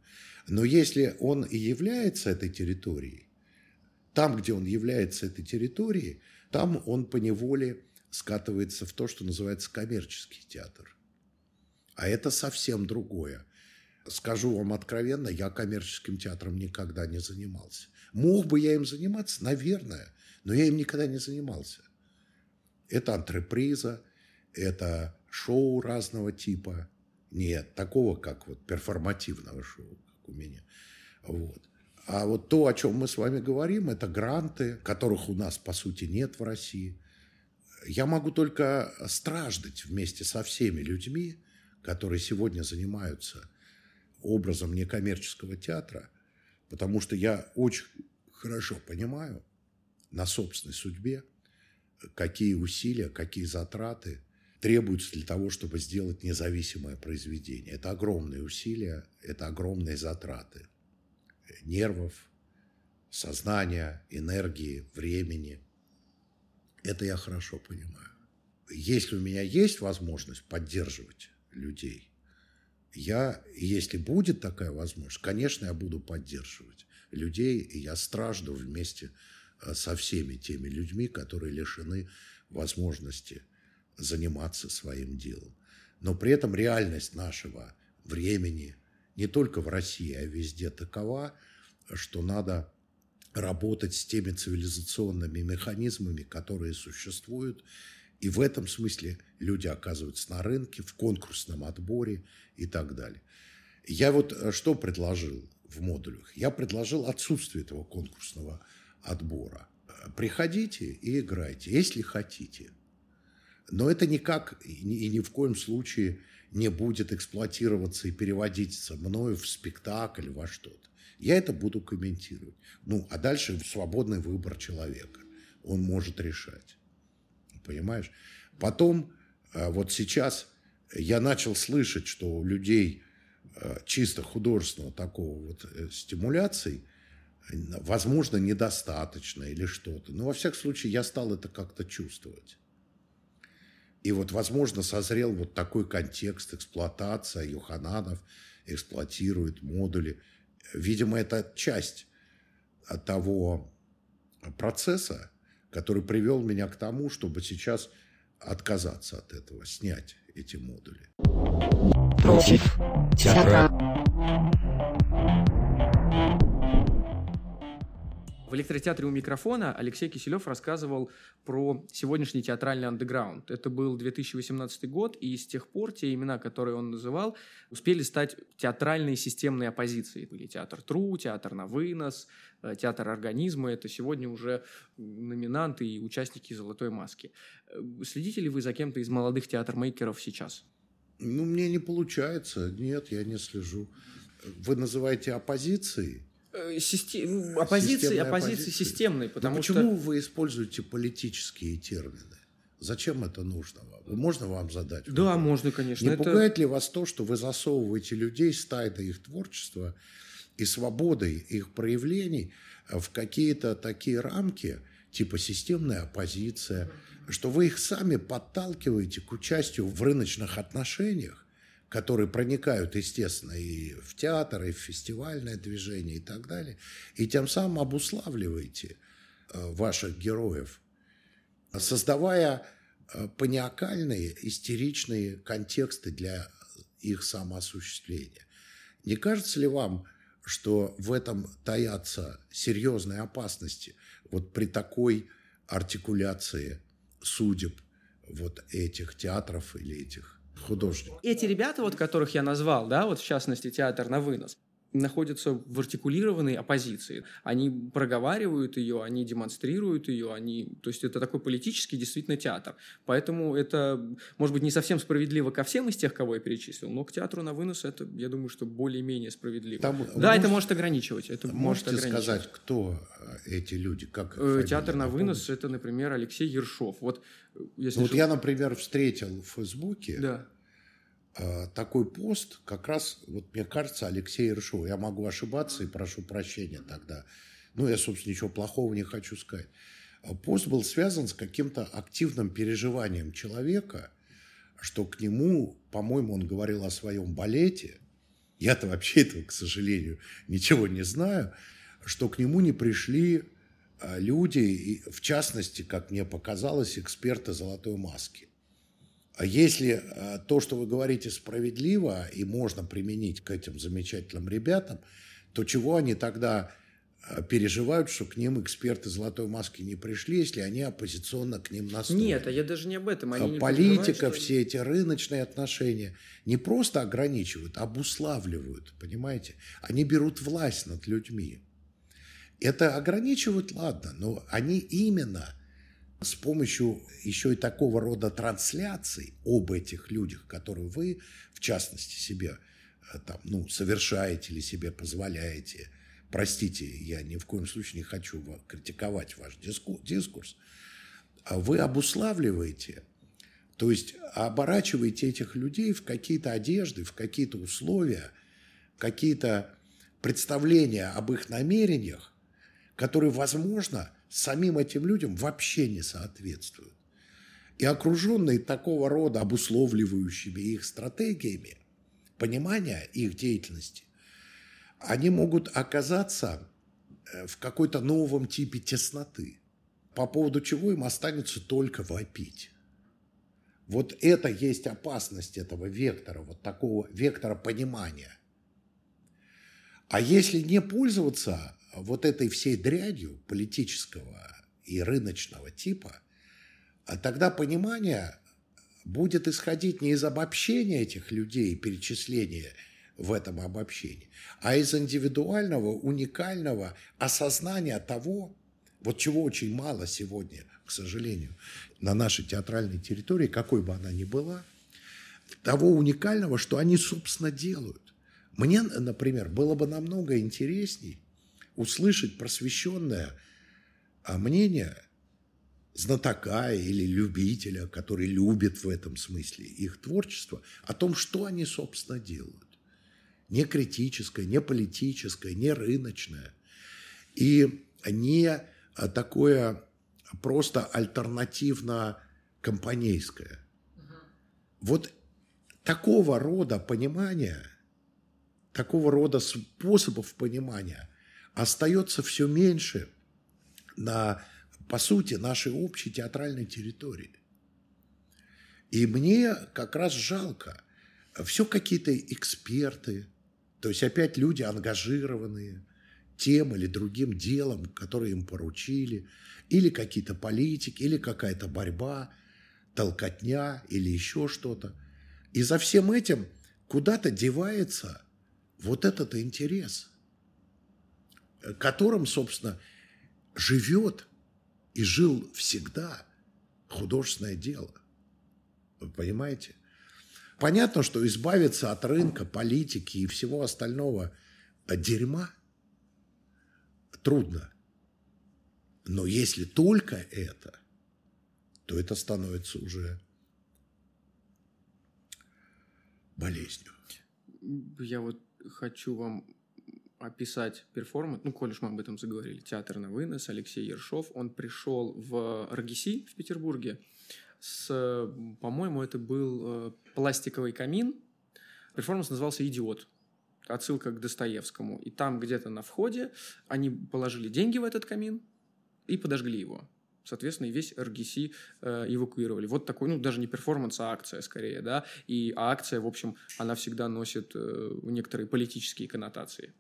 Но если он и является этой территорией, там, где он является этой территорией, там он по неволе скатывается в то, что называется коммерческий театр. А это совсем другое. Скажу вам откровенно, я коммерческим театром никогда не занимался. Мог бы я им заниматься? Наверное. Но я им никогда не занимался. Это антреприза, это шоу разного типа. Нет, такого, как вот перформативного шоу, как у меня. Вот. А вот то, о чем мы с вами говорим, это гранты, которых у нас, по сути, нет в России. Я могу только страждать вместе со всеми людьми, которые сегодня занимаются образом некоммерческого театра – потому что я очень хорошо понимаю на собственной судьбе, какие усилия, какие затраты требуются для того, чтобы сделать независимое произведение. Это огромные усилия, это огромные затраты нервов, сознания, энергии, времени. Это я хорошо понимаю. Если у меня есть возможность поддерживать людей, я, если будет такая возможность, конечно, я буду поддерживать людей, и я стражду вместе э, со всеми теми людьми, которые лишены возможности заниматься своим делом. Но при этом реальность нашего времени не только в России, а везде такова, что надо работать с теми цивилизационными механизмами, которые существуют, и в этом смысле люди оказываются на рынке, в конкурсном отборе и так далее. Я вот э, что предложил в модулях? Я предложил отсутствие этого конкурсного отбора. Приходите и играйте, если хотите. Но это никак и ни в коем случае не будет эксплуатироваться и переводиться мною в спектакль, во что-то. Я это буду комментировать. Ну, а дальше свободный выбор человека. Он может решать. Понимаешь? Потом, э, вот сейчас я начал слышать, что у людей э, чисто художественного такого вот э, стимуляции, возможно, недостаточно или что-то. Но, во всяком случае, я стал это как-то чувствовать. И вот, возможно, созрел вот такой контекст эксплуатация. Юхананов эксплуатирует модули. Видимо, это часть того процесса, который привел меня к тому, чтобы сейчас отказаться от этого, снять эти модули. Против театра. В электротеатре у микрофона Алексей Киселев рассказывал про сегодняшний театральный андеграунд. Это был 2018 год, и с тех пор те имена, которые он называл, успели стать театральной системной оппозицией. Были театр Тру, театр на вынос, э, театр организма. Это сегодня уже номинанты и участники «Золотой маски». Э, следите ли вы за кем-то из молодых театр-мейкеров сейчас? Ну, мне не получается. Нет, я не слежу. Вы называете оппозицией? Э, систем... Ну, оппозиции, оппозиции системной, потому Но что... почему вы используете политические термины? Зачем это нужно вам? Можно вам задать? Да, вопрос? можно, конечно. Не это... пугает ли вас то, что вы засовываете людей с тайной их творчества и свободой их проявлений в какие-то такие рамки, типа системная оппозиция, что вы их сами подталкиваете к участию в рыночных отношениях, которые проникают, естественно, и в театр, и в фестивальное движение и так далее, и тем самым обуславливаете э, ваших героев, создавая э, паниакальные, истеричные контексты для их самоосуществления. Не кажется ли вам, что в этом таятся серьезные опасности вот при такой артикуляции судеб вот этих театров или этих художник. Эти ребята, вот которых я назвал, да, вот в частности театр на вынос, находятся в артикулированной оппозиции. Они проговаривают ее, они демонстрируют ее, они... то есть это такой политический действительно театр. Поэтому это, может быть, не совсем справедливо ко всем из тех, кого я перечислил, но к театру на вынос это, я думаю, что более-менее справедливо. Там, да, это может ограничивать. Это можете может ограничивать. сказать, кто э, эти люди? Как э, Театр на вынос – это, например, Алексей Ершов. Вот, э, если ну, вот я, например, встретил в Фейсбуке да такой пост как раз, вот мне кажется, Алексей Ершов. Я могу ошибаться и прошу прощения тогда. Ну, я, собственно, ничего плохого не хочу сказать. Э, пост был связан с каким-то активным переживанием человека, что к нему, по-моему, он говорил о своем балете. Я-то вообще этого, к сожалению, ничего не знаю, что к нему не пришли э, люди, в частности, как мне показалось, эксперты «Золотой маски». А если э, то, что вы говорите, справедливо и можно применить к этим замечательным ребятам, то чего они тогда э, переживают, что к ним эксперты «Золотой маски» не пришли, если они оппозиционно к ним настроены. Нет, а я даже не об этом. Они а Политика, все эти рыночные отношения не просто ограничивают, а обуславливают, понимаете? Они берут власть над людьми. Это ограничивают, ладно, но они именно с помощью еще и такого рода трансляций об этих людях, которые вы, в частности, себе э, там, ну, совершаете или себе позволяете. Простите, я ни в коем случае не хочу критиковать ваш дискурс. А вы обуславливаете, то есть оборачиваете этих людей в какие-то одежды, в какие-то условия, какие-то представления об их намерениях, которые, возможно, самим этим людям вообще не соответствуют. И окруженные такого рода обусловливающими их стратегиями, понимания их деятельности, они могут оказаться э, в какой-то новом типе тесноты, по поводу чего им останется только вопить. Вот это есть опасность этого вектора, вот такого вектора понимания. А если не пользоваться вот этой всей дрядью политического и рыночного типа, а тогда понимание будет исходить не из обобщения этих людей, перечисления в этом обобщении, а из индивидуального, уникального осознания того, вот чего очень мало сегодня, к сожалению, на нашей театральной территории, какой бы она ни была, того уникального, что они, собственно, делают. Мне, например, было бы намного интересней услышать просвещенное а, мнение знатока или любителя, который любит в этом смысле их творчество, о том, что они, собственно, делают. Не критическое, не политическое, не рыночное. И не такое просто альтернативно-компанейское. Вот такого рода понимания, такого рода способов понимания остается все меньше на, по сути, нашей общей театральной территории. И мне как раз жалко. Все какие-то эксперты, то есть опять люди ангажированные тем или другим делом, которое им поручили, или какие-то политики, или какая-то борьба, толкотня или еще что-то. И за всем этим куда-то девается вот этот интерес, которым, собственно, живет и жил всегда художественное дело. Вы понимаете? Понятно, что избавиться от рынка, политики и всего остального дерьма трудно. Но если только это, то это становится уже болезнью. Я вот хочу вам описать перформанс, ну, коль уж мы об этом заговорили, театр на вынос, Алексей Ершов, он пришел в РГИСИ в Петербурге с, по-моему, это был э, пластиковый камин, перформанс назывался «Идиот», отсылка к Достоевскому, и там где-то на входе они положили деньги в этот камин и подожгли его. Соответственно, и весь РГИСИ э, эвакуировали. Вот такой, ну, даже не перформанс, а акция скорее, да, и а акция, в общем, она всегда носит э, некоторые политические коннотации.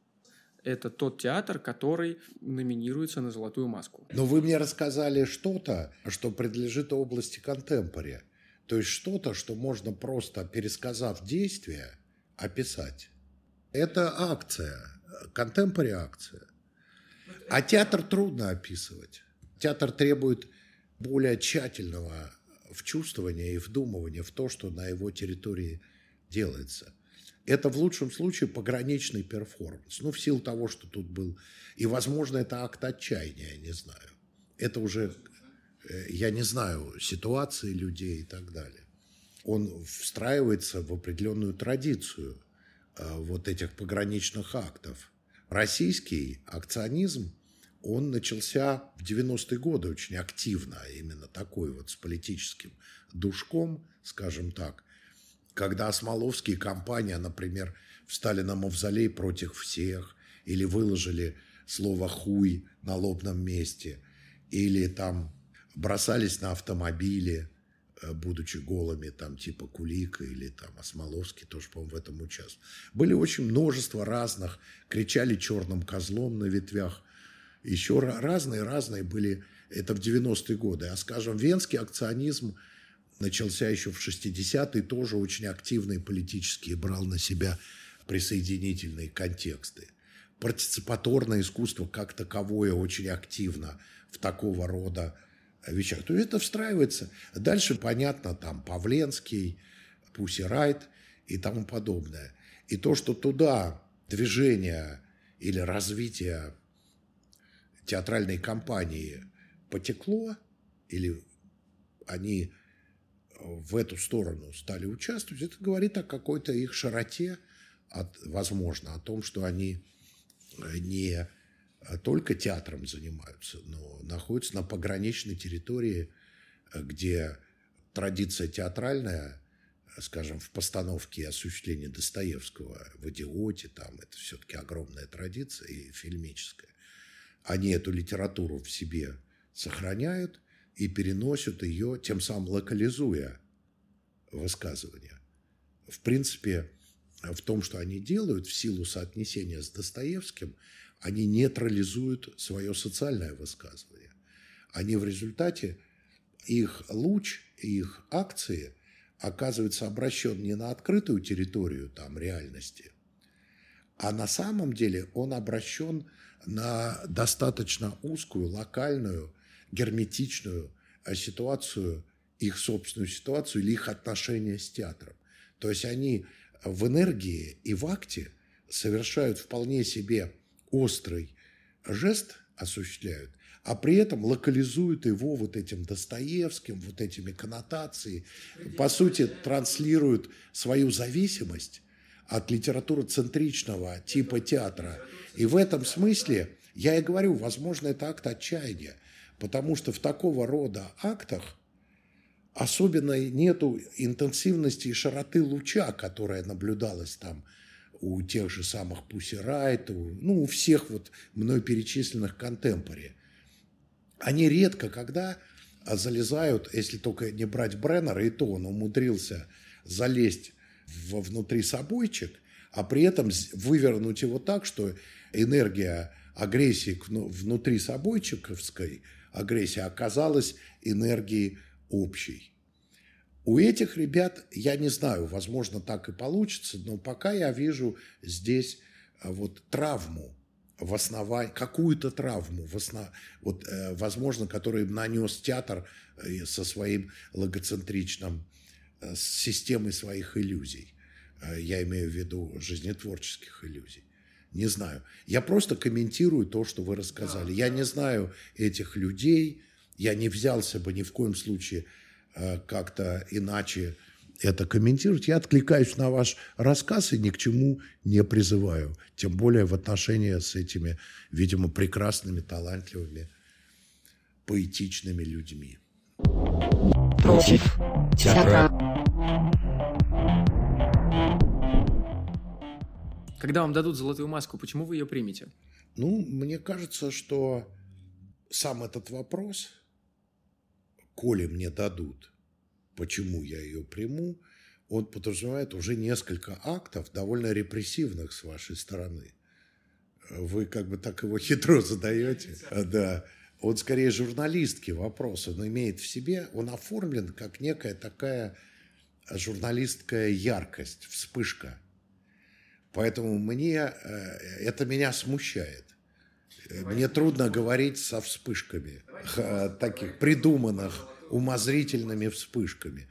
Это тот театр, который номинируется на «Золотую маску». Но вы мне рассказали что-то, что принадлежит области контемпори. То есть что-то, что можно просто, пересказав действия, описать. Это акция, контемпори акция. А театр трудно описывать. Театр требует более тщательного вчувствования и вдумывания в то, что на его территории делается. Это в лучшем случае пограничный перформанс. Ну, в силу того, что тут был. И, возможно, это акт отчаяния, я не знаю. Это уже, э, я не знаю, ситуации людей и так далее. Он встраивается в определенную традицию э, вот этих пограничных актов. Российский акционизм он начался в 90-е годы очень активно, именно такой вот с политическим душком, скажем так, когда Осмоловские компания, например, встали на мавзолей против всех, или выложили слово «хуй» на лобном месте, или там бросались на автомобили, э, будучи голыми, там типа Кулика или там Осмоловский тоже, по-моему, в этом участвовал. Были очень множество разных, кричали черным козлом на ветвях еще разные-разные были, это в 90-е годы. А, скажем, венский акционизм начался еще в 60-е, тоже очень активные политические, брал на себя присоединительные контексты. Партиципаторное искусство как таковое очень активно в такого рода вещах. То есть это встраивается. Дальше, понятно, там Павленский, Пусси Райт и тому подобное. И то, что туда движение или развитие театральной компании потекло, или они в эту сторону стали участвовать, это говорит о какой-то их широте, от, возможно, о том, что они не только театром занимаются, но находятся на пограничной территории, где традиция театральная, скажем, в постановке и осуществлении Достоевского в «Идиоте», там это все-таки огромная традиция и фильмическая они эту литературу в себе сохраняют и переносят ее, тем самым локализуя высказывания. В принципе, в том, что они делают в силу соотнесения с Достоевским, они нейтрализуют свое социальное высказывание. Они в результате, их луч, их акции оказывается обращен не на открытую территорию там реальности, а на самом деле он обращен на достаточно узкую, локальную, герметичную э, ситуацию, их собственную ситуацию или их отношения с театром. То есть они в энергии и в акте совершают вполне себе острый жест осуществляют, а при этом локализуют его вот этим Достоевским, вот этими коннотациями, по сути, транслируют свою зависимость от литературоцентричного типа театра. И в этом смысле, я и говорю, возможно, это акт отчаяния, потому что в такого рода актах особенно нету интенсивности и широты луча, которая наблюдалась там у тех же самых Пусси Райт, ну, у всех вот мной перечисленных контемпори. Они редко когда залезают, если только не брать Бреннера, и то он умудрился залезть во внутри собойчик, а при этом вывернуть его так, что энергия агрессии внутри собойчиковской агрессии оказалась энергией общей. У этих ребят, я не знаю, возможно, так и получится, но пока я вижу здесь э, вот травму в основании, какую-то травму, в основ, вот, э, возможно, которую нанес театр э, со своим логоцентричным, системой своих иллюзий. Я имею в виду жизнетворческих иллюзий. Не знаю. Я просто комментирую то, что вы рассказали. Я не знаю этих людей. Я не взялся бы ни в коем случае Э, как-то иначе это комментировать. Я откликаюсь на ваш рассказ и ни к чему не призываю. Тем более в отношении с этими, видимо, прекрасными, талантливыми, поэтичными людьми. Против театра. Когда вам дадут золотую маску, почему вы ее примете? Ну, мне кажется, что сам этот вопрос – коли мне дадут, почему я ее приму, он подразумевает уже несколько актов, довольно репрессивных с вашей стороны. Вы как бы так его *laughs* хитро задаете. Да. Он скорее журналистский вопрос. Он имеет в себе, он оформлен как некая такая журналистская яркость, вспышка. Поэтому мне э, это меня смущает. Мне трудно говорить со вспышками, таких придуманных умозрительными вспышками.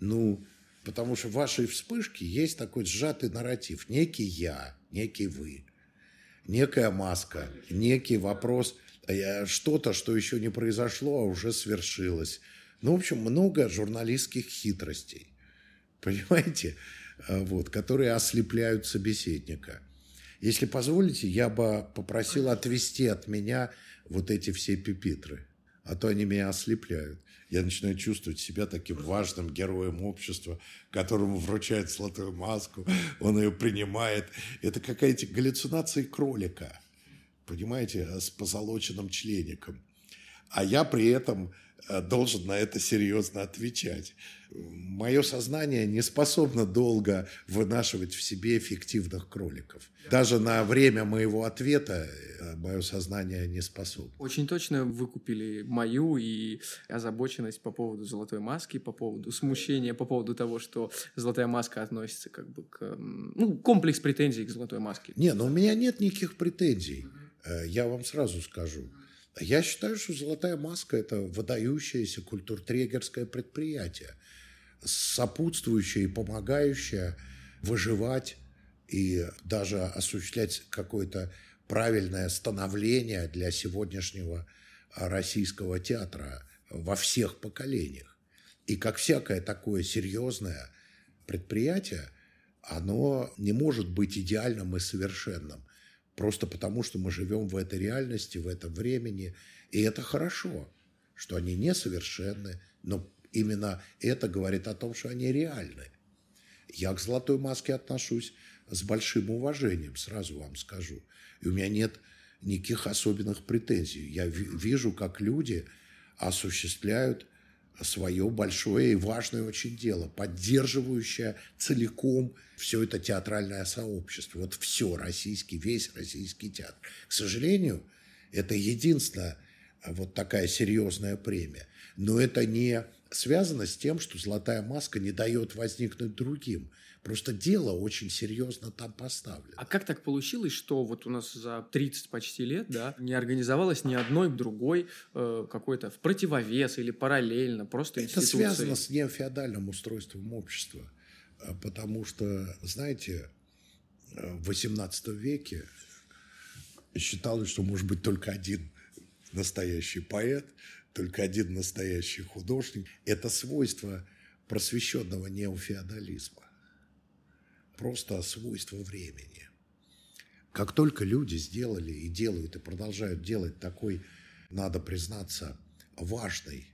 Ну, потому что в вашей вспышке есть такой сжатый нарратив. Некий я, некий вы, некая маска, некий вопрос, э, что-то, что еще не произошло, а уже свершилось. Ну, в общем, много журналистских хитростей, понимаете, э, вот, которые ослепляют собеседника. Если позволите, я бы попросил отвести от меня вот эти все пепитры, а то они меня ослепляют. Я начинаю чувствовать себя таким важным героем общества, которому вручают золотую маску, он ее принимает. Это какая-то галлюцинация кролика, понимаете, с позолоченным члеником. А я при этом э, должен на это серьезно отвечать мое сознание не способно долго вынашивать в себе эффективных кроликов. Даже на время моего ответа э, мое сознание не способно. Очень точно выкупили мою и озабоченность по поводу золотой маски, по поводу смущения, по поводу того, что золотая маска относится как бы к... Ну, комплекс претензий к золотой маске. Не, но у меня нет никаких претензий. Э, я вам сразу скажу. Я считаю, что «Золотая маска» – это выдающееся культуртрегерское предприятие – сопутствующая и помогающая выживать и даже осуществлять какое-то правильное становление для сегодняшнего российского театра во всех поколениях. И как всякое такое серьезное предприятие, оно не может быть идеальным и совершенным. Просто потому, что мы живем в этой реальности, в этом времени. И это хорошо, что они несовершенны, но Именно это говорит о том, что они реальны. Я к «Золотой маске» отношусь с большим уважением, сразу вам скажу. И у меня нет никаких особенных претензий. Я вижу, как люди осуществляют свое большое и важное очень дело, поддерживающее целиком все это театральное сообщество. Вот все, российский, весь российский театр. К сожалению, это единственная вот такая серьезная премия. Но это не связано с тем, что золотая маска не дает возникнуть другим. Просто дело очень серьезно там поставлено. А как так получилось, что вот у нас за 30 почти лет да, не организовалось ни одной другой э, какой-то в противовес или параллельно, просто Это связано с неофеодальным устройством общества. А потому что, знаете, в XVIII веке считалось, что может быть только один настоящий поэт, только один настоящий художник. Это свойство просвещенного неофеодализма. Просто свойство времени. Как только люди сделали и делают, и продолжают делать такой, надо признаться, важный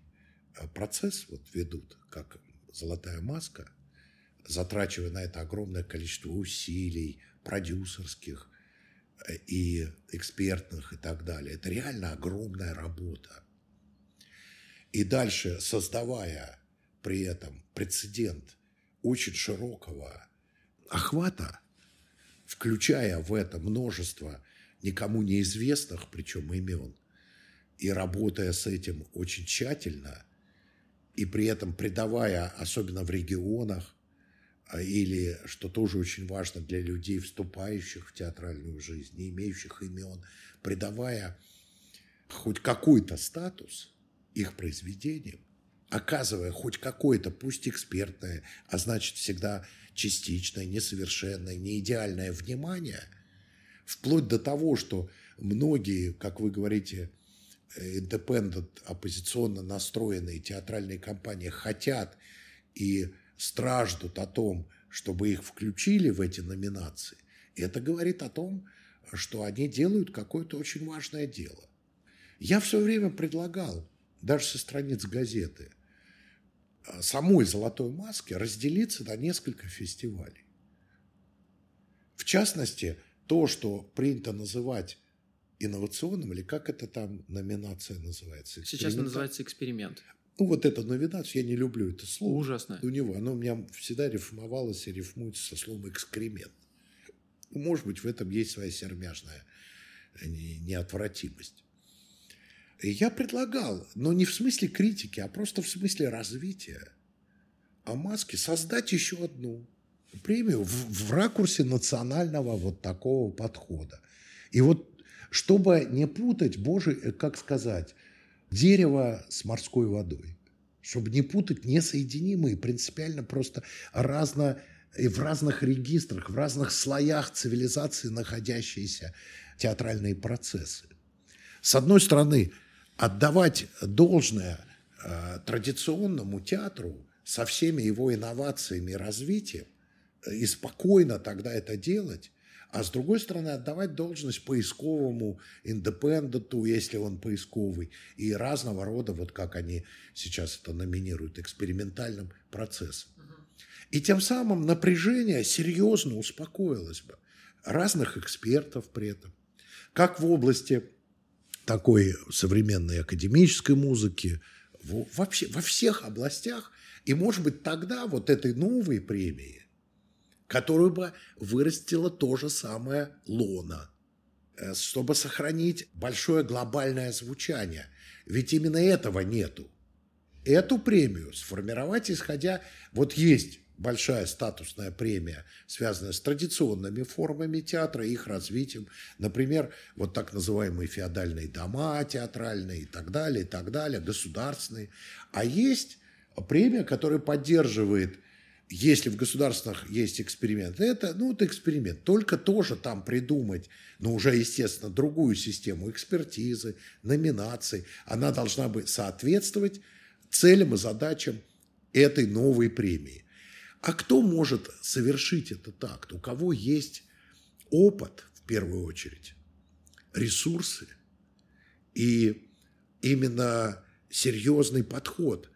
э, процесс, вот ведут, как «Золотая маска», затрачивая на это огромное количество усилий, продюсерских э, и экспертных и так далее. Это реально огромная работа. И дальше, создавая при этом прецедент очень широкого охвата, включая в это множество никому неизвестных, причем имен, и работая с этим очень тщательно, и при этом придавая, особенно в регионах, а, или, что тоже очень важно для людей, вступающих в театральную жизнь, не имеющих имен, придавая хоть какой-то статус их произведениям, оказывая хоть какое-то, пусть экспертное, а значит всегда частичное, несовершенное, не идеальное внимание, вплоть до того, что многие, как вы говорите, индепендент, оппозиционно настроенные театральные компании хотят и страждут о том, чтобы их включили в эти номинации, это говорит о том, что они делают какое-то очень важное дело. Я все время предлагал, даже со страниц газеты, самой «Золотой маске» разделиться на несколько фестивалей. В частности, то, что принято называть инновационным, или как это там номинация называется? Сейчас называется эксперимент. Ну, вот эту новинацию, я не люблю это слово. Ужасно. У него, оно у меня всегда рифмовалось и рифмуется со словом экскремент. Может быть, в этом есть своя сермяжная неотвратимость. Я предлагал, но не в смысле критики, а просто в смысле развития о маске создать еще одну премию в, в ракурсе национального вот такого подхода. И вот чтобы не путать, боже, э, как сказать, дерево с морской водой. Чтобы не путать несоединимые, принципиально просто разно, и в разных регистрах, в разных слоях цивилизации находящиеся театральные процессы. С одной стороны, отдавать должное э, традиционному театру со всеми его инновациями и развитием, э, и спокойно тогда это делать, а с другой стороны отдавать должность поисковому индепенденту, если он поисковый, и разного рода, вот как они сейчас это номинируют, экспериментальным процессом. И тем самым напряжение серьезно успокоилось бы. Разных экспертов при этом. Как в области такой современной академической музыки, вообще во всех областях. И, может быть, тогда вот этой новой премии которую бы вырастила то же самое лона, э, чтобы сохранить большое глобальное звучание. Ведь именно этого нету. Эту премию сформировать, исходя... Вот есть большая статусная премия, связанная с традиционными формами театра, их развитием. Например, вот так называемые феодальные дома театральные и так далее, и так далее, государственные. А есть премия, которая поддерживает если в государствах есть эксперимент, это, ну, это эксперимент. Только тоже там придумать, ну, уже, естественно, другую систему экспертизы, номинаций. Она должна бы соответствовать целям и задачам этой новой премии. А кто может совершить этот акт? У кого есть опыт, в первую очередь, ресурсы и именно серьезный подход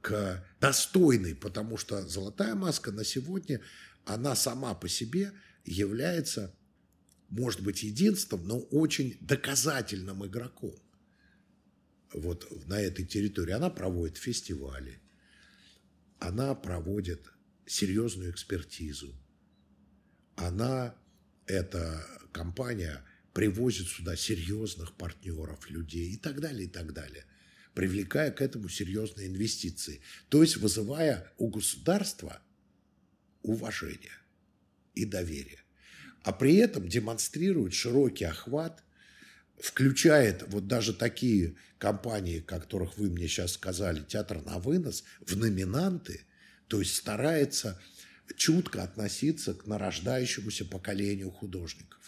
к достойный, потому что золотая маска на сегодня, она сама по себе является, может быть, единственным, но очень доказательным игроком вот на этой территории. Она проводит фестивали, она проводит серьезную экспертизу, она, эта компания, привозит сюда серьезных партнеров, людей и так далее, и так далее – привлекая к этому серьезные инвестиции. То есть вызывая у государства уважение и доверие. А при этом демонстрирует широкий охват, включает вот даже такие компании, которых вы мне сейчас сказали, театр на вынос, в номинанты, то есть старается чутко относиться к нарождающемуся поколению художников.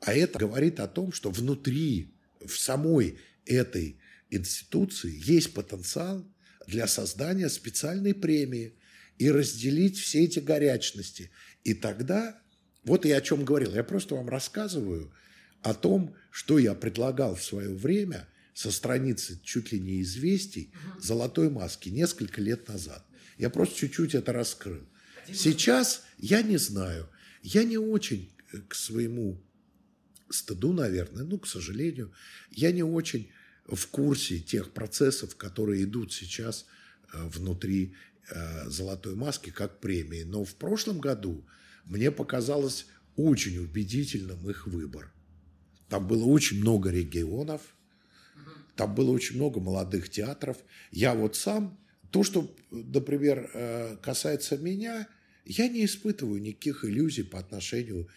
А это говорит о том, что внутри в самой этой институции есть потенциал для создания специальной премии и разделить все эти горячности. И тогда, вот я о чем говорил, я просто вам рассказываю о том, что я предлагал в свое время со страницы чуть ли не известий «Золотой маски» несколько лет назад. Я просто чуть-чуть это раскрыл. Сейчас я не знаю. Я не очень к своему стыду, наверное, ну, к сожалению, я не очень в курсе тех процессов, которые идут сейчас э, внутри э, «Золотой маски» как премии. Но в прошлом году мне показалось очень убедительным их выбор. Там было очень много регионов, там было очень много молодых театров. Я вот сам, то, что, например, э, касается меня, я не испытываю никаких иллюзий по отношению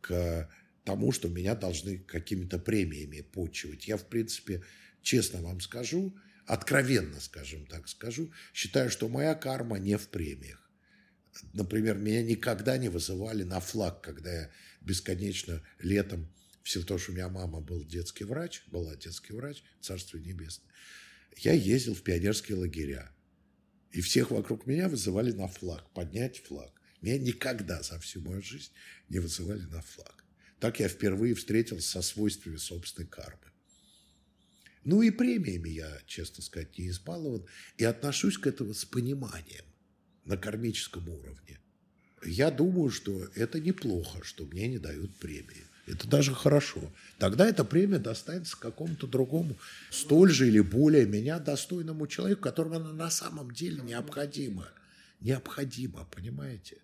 к тому, что меня должны какими-то премиями почивать. Я, в принципе, честно вам скажу, откровенно, скажем так, скажу, считаю, что моя карма не в премиях. Например, меня никогда не вызывали на флаг, когда я бесконечно летом, в силу того, что у меня мама был детский врач, была детский врач, царство небесное, я ездил в пионерские лагеря. И всех вокруг меня вызывали на флаг, поднять флаг. Меня никогда за всю мою жизнь не вызывали на флаг. Так я впервые встретился со свойствами собственной кармы. Ну и премиями я, честно сказать, не избалован. И отношусь к этому с пониманием на кармическом уровне. Я думаю, что это неплохо, что мне не дают премии. Это даже хорошо. Тогда эта премия достанется какому-то другому, столь же или более меня достойному человеку, которому она на самом деле необходима. Необходима, понимаете?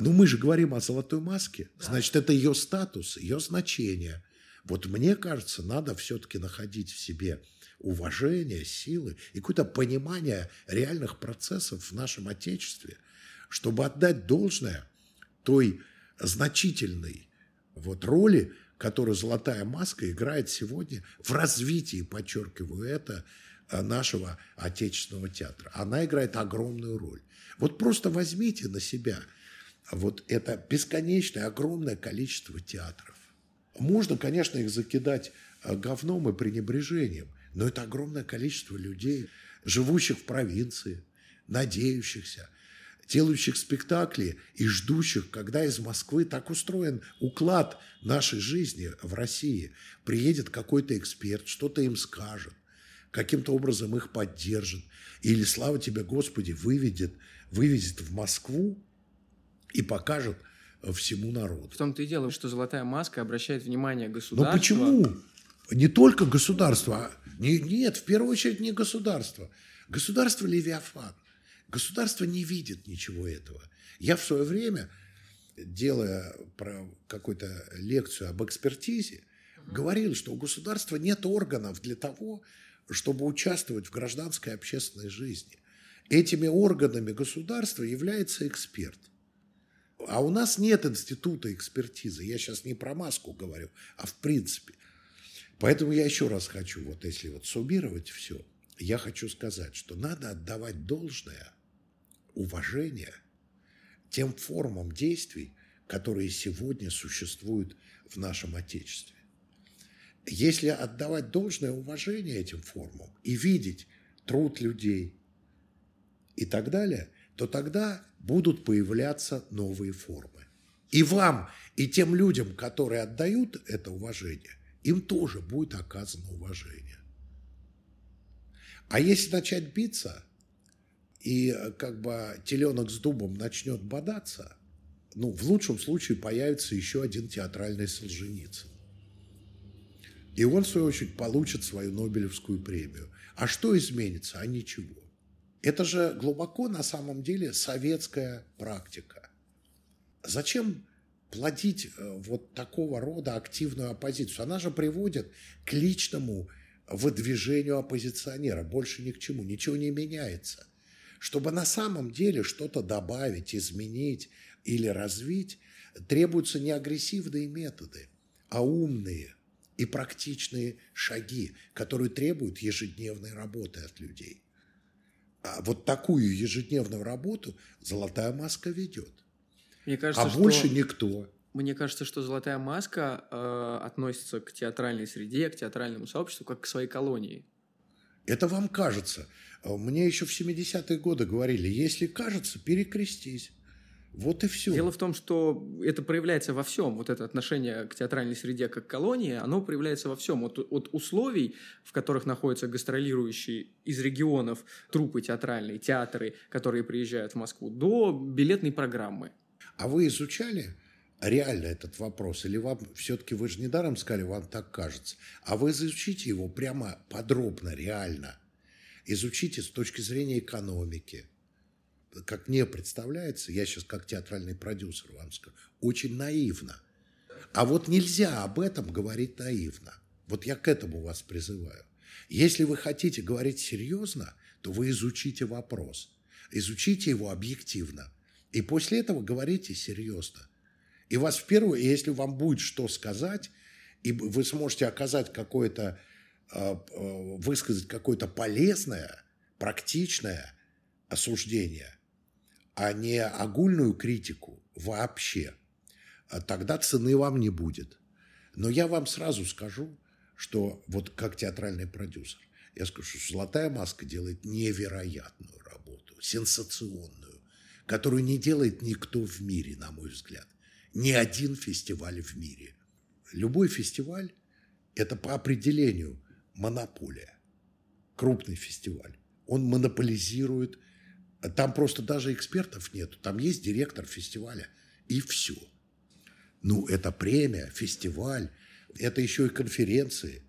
Ну, мы же говорим о золотой маске. Значит, это ее статус, ее значение. Вот мне кажется, надо все-таки находить в себе уважение, силы и какое-то понимание реальных процессов в нашем Отечестве, чтобы отдать должное той значительной вот роли, которую «Золотая маска» играет сегодня в развитии, подчеркиваю это, э, нашего отечественного театра. Она играет огромную роль. Вот просто возьмите на себя вот это бесконечное, огромное количество театров. Можно, конечно, их закидать э, говном и пренебрежением, но это огромное количество людей, живущих в провинции, надеющихся, делающих спектакли и ждущих, когда из Москвы так устроен уклад нашей жизни в России. Приедет какой-то эксперт, что-то им скажет, каким-то образом их поддержит. Или, слава тебе, Господи, выведет, вывезет в Москву и покажет всему народу. В том-то и дело, что «Золотая маска» обращает внимание государства. Но почему? Не только государство. А... Не, нет, в первую очередь не государство. Государство – Левиафан. Государство не видит ничего этого. Я в свое время, делая про какую-то лекцию об экспертизе, говорил, что у государства нет органов для того, чтобы участвовать в гражданской общественной жизни. Этими органами государства является эксперт. А у нас нет института экспертизы. Я сейчас не про маску говорю, а в принципе. Поэтому я еще раз хочу, вот если вот суммировать все, я хочу сказать, что надо отдавать должное уважение тем формам действий, которые сегодня существуют в нашем Отечестве. Если отдавать должное уважение этим формам и видеть труд людей и так далее, то тогда будут появляться новые формы. И вам, и тем людям, которые отдают это уважение, им тоже будет оказано уважение. А если начать биться – и э, как бы теленок с дубом начнет бодаться, ну, в лучшем случае появится еще один театральный Солженицын. И он, в свою очередь, получит свою Нобелевскую премию. А что изменится? А ничего. Это же глубоко на самом деле советская практика. Зачем плодить э, вот такого рода активную оппозицию? Она же приводит к личному выдвижению оппозиционера. Больше ни к чему. Ничего не меняется. Чтобы на самом деле что-то добавить, изменить или развить, требуются не агрессивные методы, а умные и практичные шаги, которые требуют ежедневной работы от людей. А вот такую ежедневную работу «Золотая маска» ведет. Мне кажется, а больше что... никто. Мне кажется, что «Золотая маска» э, относится к театральной среде, к театральному сообществу, как к своей колонии. Это вам кажется. Мне еще в 70-е годы говорили, если кажется, перекрестись. Вот и все. Дело в том, что это проявляется во всем. Вот это отношение к театральной среде как колонии, оно проявляется во всем. От, от условий, в которых находятся гастролирующие из регионов трупы театральные, театры, которые приезжают в Москву, до билетной программы. А вы изучали реально этот вопрос? Или вам все-таки, вы же недаром сказали, вам так кажется. А вы изучите его прямо подробно, реально. Изучите с точки зрения экономики – как мне представляется, я сейчас как театральный продюсер вам скажу, очень наивно. А вот нельзя об этом говорить наивно. Вот я к этому вас призываю. Если вы хотите говорить серьезно, то вы изучите вопрос. Изучите его объективно. И после этого говорите серьезно. И вас в первую, если вам будет что сказать, и вы сможете оказать какое-то, высказать какое-то полезное, практичное осуждение, а не огульную критику вообще, а тогда цены вам не будет. Но я вам сразу скажу, что вот как театральный продюсер, я скажу, что «Золотая маска» делает невероятную работу, сенсационную, которую не делает никто в мире, на мой взгляд. Ни один фестиваль в мире. Любой фестиваль – это по определению монополия. Крупный фестиваль. Он монополизирует там просто даже экспертов нету. Там есть директор фестиваля. И все. Ну, это премия, фестиваль. Это еще и конференции.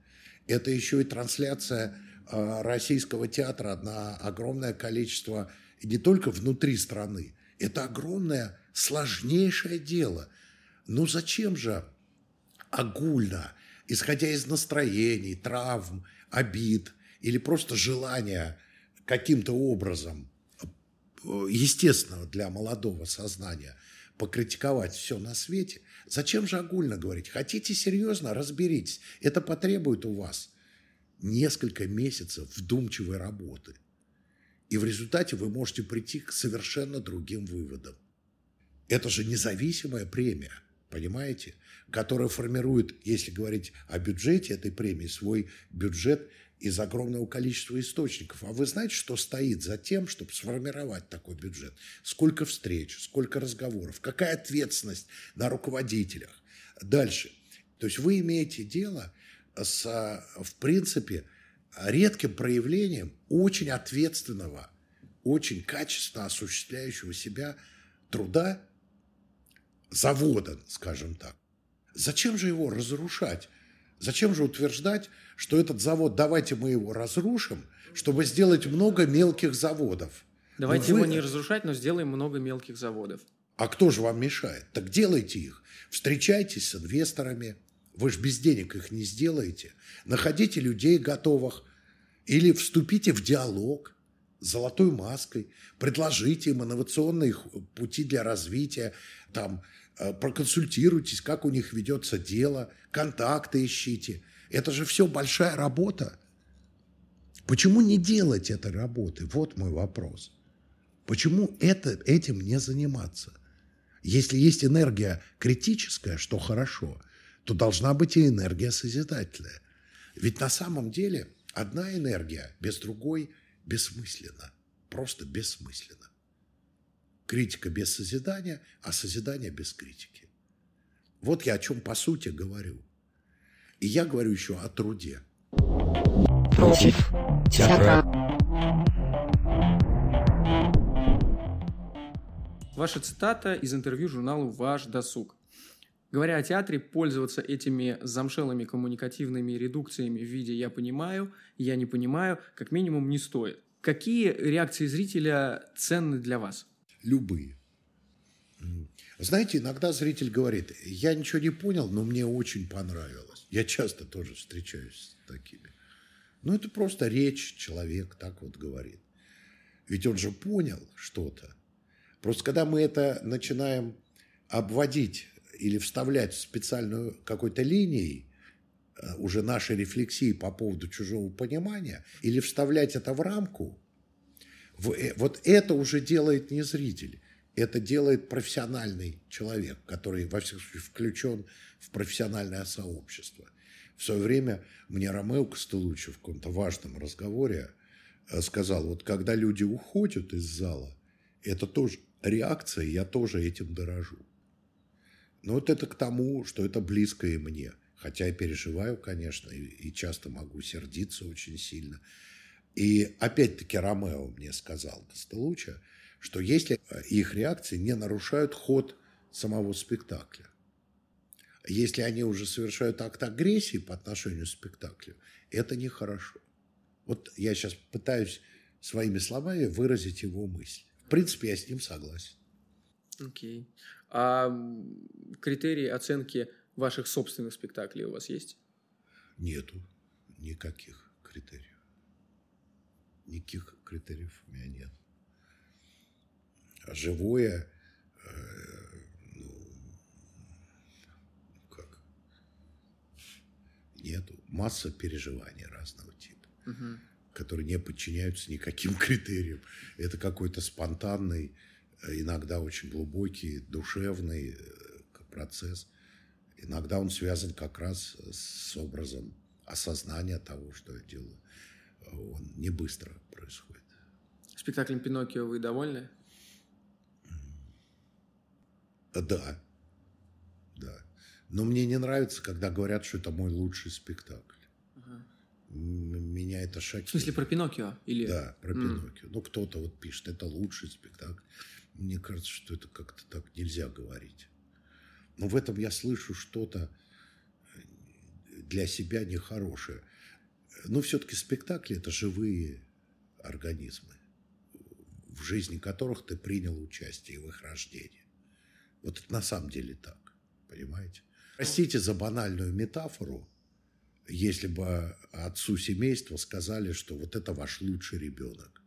Это еще и трансляция э, российского театра на огромное количество, не только внутри страны. Это огромное, сложнейшее дело. Ну, зачем же огульно, исходя из настроений, травм, обид или просто желания каким-то образом – естественного для молодого сознания покритиковать все на свете, зачем же огульно говорить? Хотите серьезно, разберитесь. Это потребует у вас несколько месяцев вдумчивой работы. И в результате вы можете прийти к совершенно другим выводам. Это же независимая премия, понимаете, которая формирует, если говорить о бюджете этой премии, свой бюджет – из огромного количества источников. А вы знаете, что стоит за тем, чтобы сформировать такой бюджет? Сколько встреч, сколько разговоров, какая ответственность на руководителях. Дальше. То есть вы имеете дело с, в принципе, редким проявлением очень ответственного, очень качественно осуществляющего себя труда завода, скажем так. Зачем же его разрушать? Зачем же утверждать, что этот завод, давайте мы его разрушим, чтобы сделать много мелких заводов? Давайте вы... его не разрушать, но сделаем много мелких заводов. А кто же вам мешает? Так делайте их. Встречайтесь с инвесторами. Вы же без денег их не сделаете. Находите людей готовых. Или вступите в диалог с золотой маской. Предложите им инновационные пути для развития. Там, проконсультируйтесь, как у них ведется дело, контакты ищите. Это же все большая работа. Почему не делать этой работы? Вот мой вопрос. Почему это, этим не заниматься? Если есть энергия критическая, что хорошо, то должна быть и энергия созидательная. Ведь на самом деле одна энергия без другой бессмысленна. Просто бессмысленна. Критика без созидания, а созидание без критики. Вот я о чем по сути говорю. И я говорю еще о труде. Против театра. Ваша цитата из интервью журналу «Ваш досуг». Говоря о театре, пользоваться этими замшелыми коммуникативными редукциями в виде «я понимаю», «я не понимаю» как минимум не стоит. Какие реакции зрителя ценны для вас? Любые. Знаете, иногда зритель говорит, я ничего не понял, но мне очень понравилось. Я часто тоже встречаюсь с такими. Ну, это просто речь, человек так вот говорит. Ведь он же понял что-то. Просто когда мы это начинаем обводить или вставлять в специальную какой-то линией, э, уже нашей рефлексии по поводу чужого понимания, или вставлять это в рамку, вот это уже делает не зритель. Это делает профессиональный человек, который, во всяком случае, включен в профессиональное сообщество. В свое время мне Ромео Костелучи в каком-то важном разговоре э, сказал, вот когда люди уходят из зала, это тоже реакция, я тоже этим дорожу. Но вот это к тому, что это близко и мне. Хотя я переживаю, конечно, и часто могу сердиться очень сильно. И опять-таки Ромео мне сказал, Костелуча, что если их реакции не нарушают ход самого спектакля, если они уже совершают акт агрессии по отношению к спектаклю, это нехорошо. Вот я сейчас пытаюсь своими словами выразить его мысль. В принципе, я с ним согласен. Окей. Okay. А критерии оценки ваших собственных спектаклей у вас есть? Нету никаких критериев. Никаких критериев у меня нет. А живое, э, ну, как, нету. Масса переживаний разного типа, угу. которые не подчиняются никаким *laughs* критериям. Это какой-то спонтанный, э, иногда очень глубокий, душевный э, процесс. Иногда он связан как раз с образом осознания того, что я делаю. Он не быстро происходит. Спектаклем «Пиноккио» вы довольны? Да. Да. Но мне не нравится, когда говорят, что это мой лучший спектакль. Ага. Меня это шокирует. В смысле, про Пиноккио? Или... Да, про mm. Пиноккио. Ну, кто-то вот пишет, это лучший спектакль. Мне кажется, что это как-то так нельзя говорить. Но в этом я слышу что-то для себя нехорошее. Но все-таки спектакли – это живые организмы, в жизни которых ты принял участие в их рождении. Вот это на самом деле так, понимаете? Простите за банальную метафору, если бы отцу семейства сказали, что вот это ваш лучший ребенок.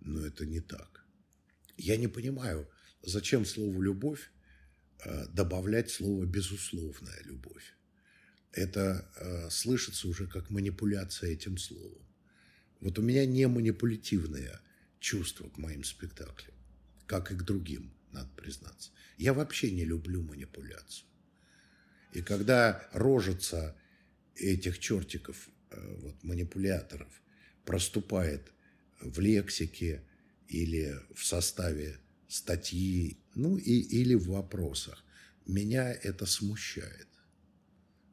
Но это не так. Я не понимаю, зачем слову «любовь» э, добавлять слово «безусловная любовь». Это э, слышится уже как манипуляция этим словом. Вот у меня не манипулятивное чувство к моим спектаклям, как и к другим, надо признаться. Я вообще не люблю манипуляцию. И когда рожица этих чертиков, э, вот, манипуляторов, проступает в лексике или в составе статьи, ну и, или в вопросах, меня это смущает.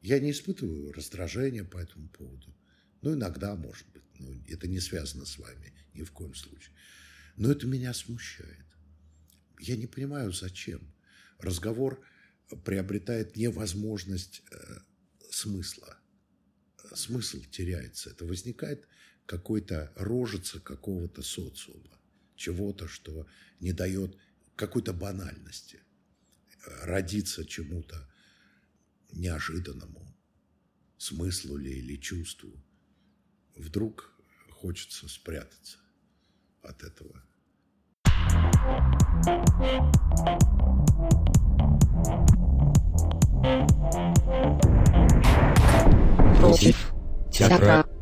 Я не испытываю раздражения по этому поводу. Ну, иногда, может быть. Но это не связано с вами ни в коем случае. Но это меня смущает. Я не понимаю, зачем разговор приобретает невозможность э, смысла. Смысл теряется. Это возникает какой-то рожица какого-то социума, чего-то, что не дает какой-то банальности, родиться чему-то неожиданному, смыслу ли или чувству. Вдруг хочется спрятаться от этого. Против театра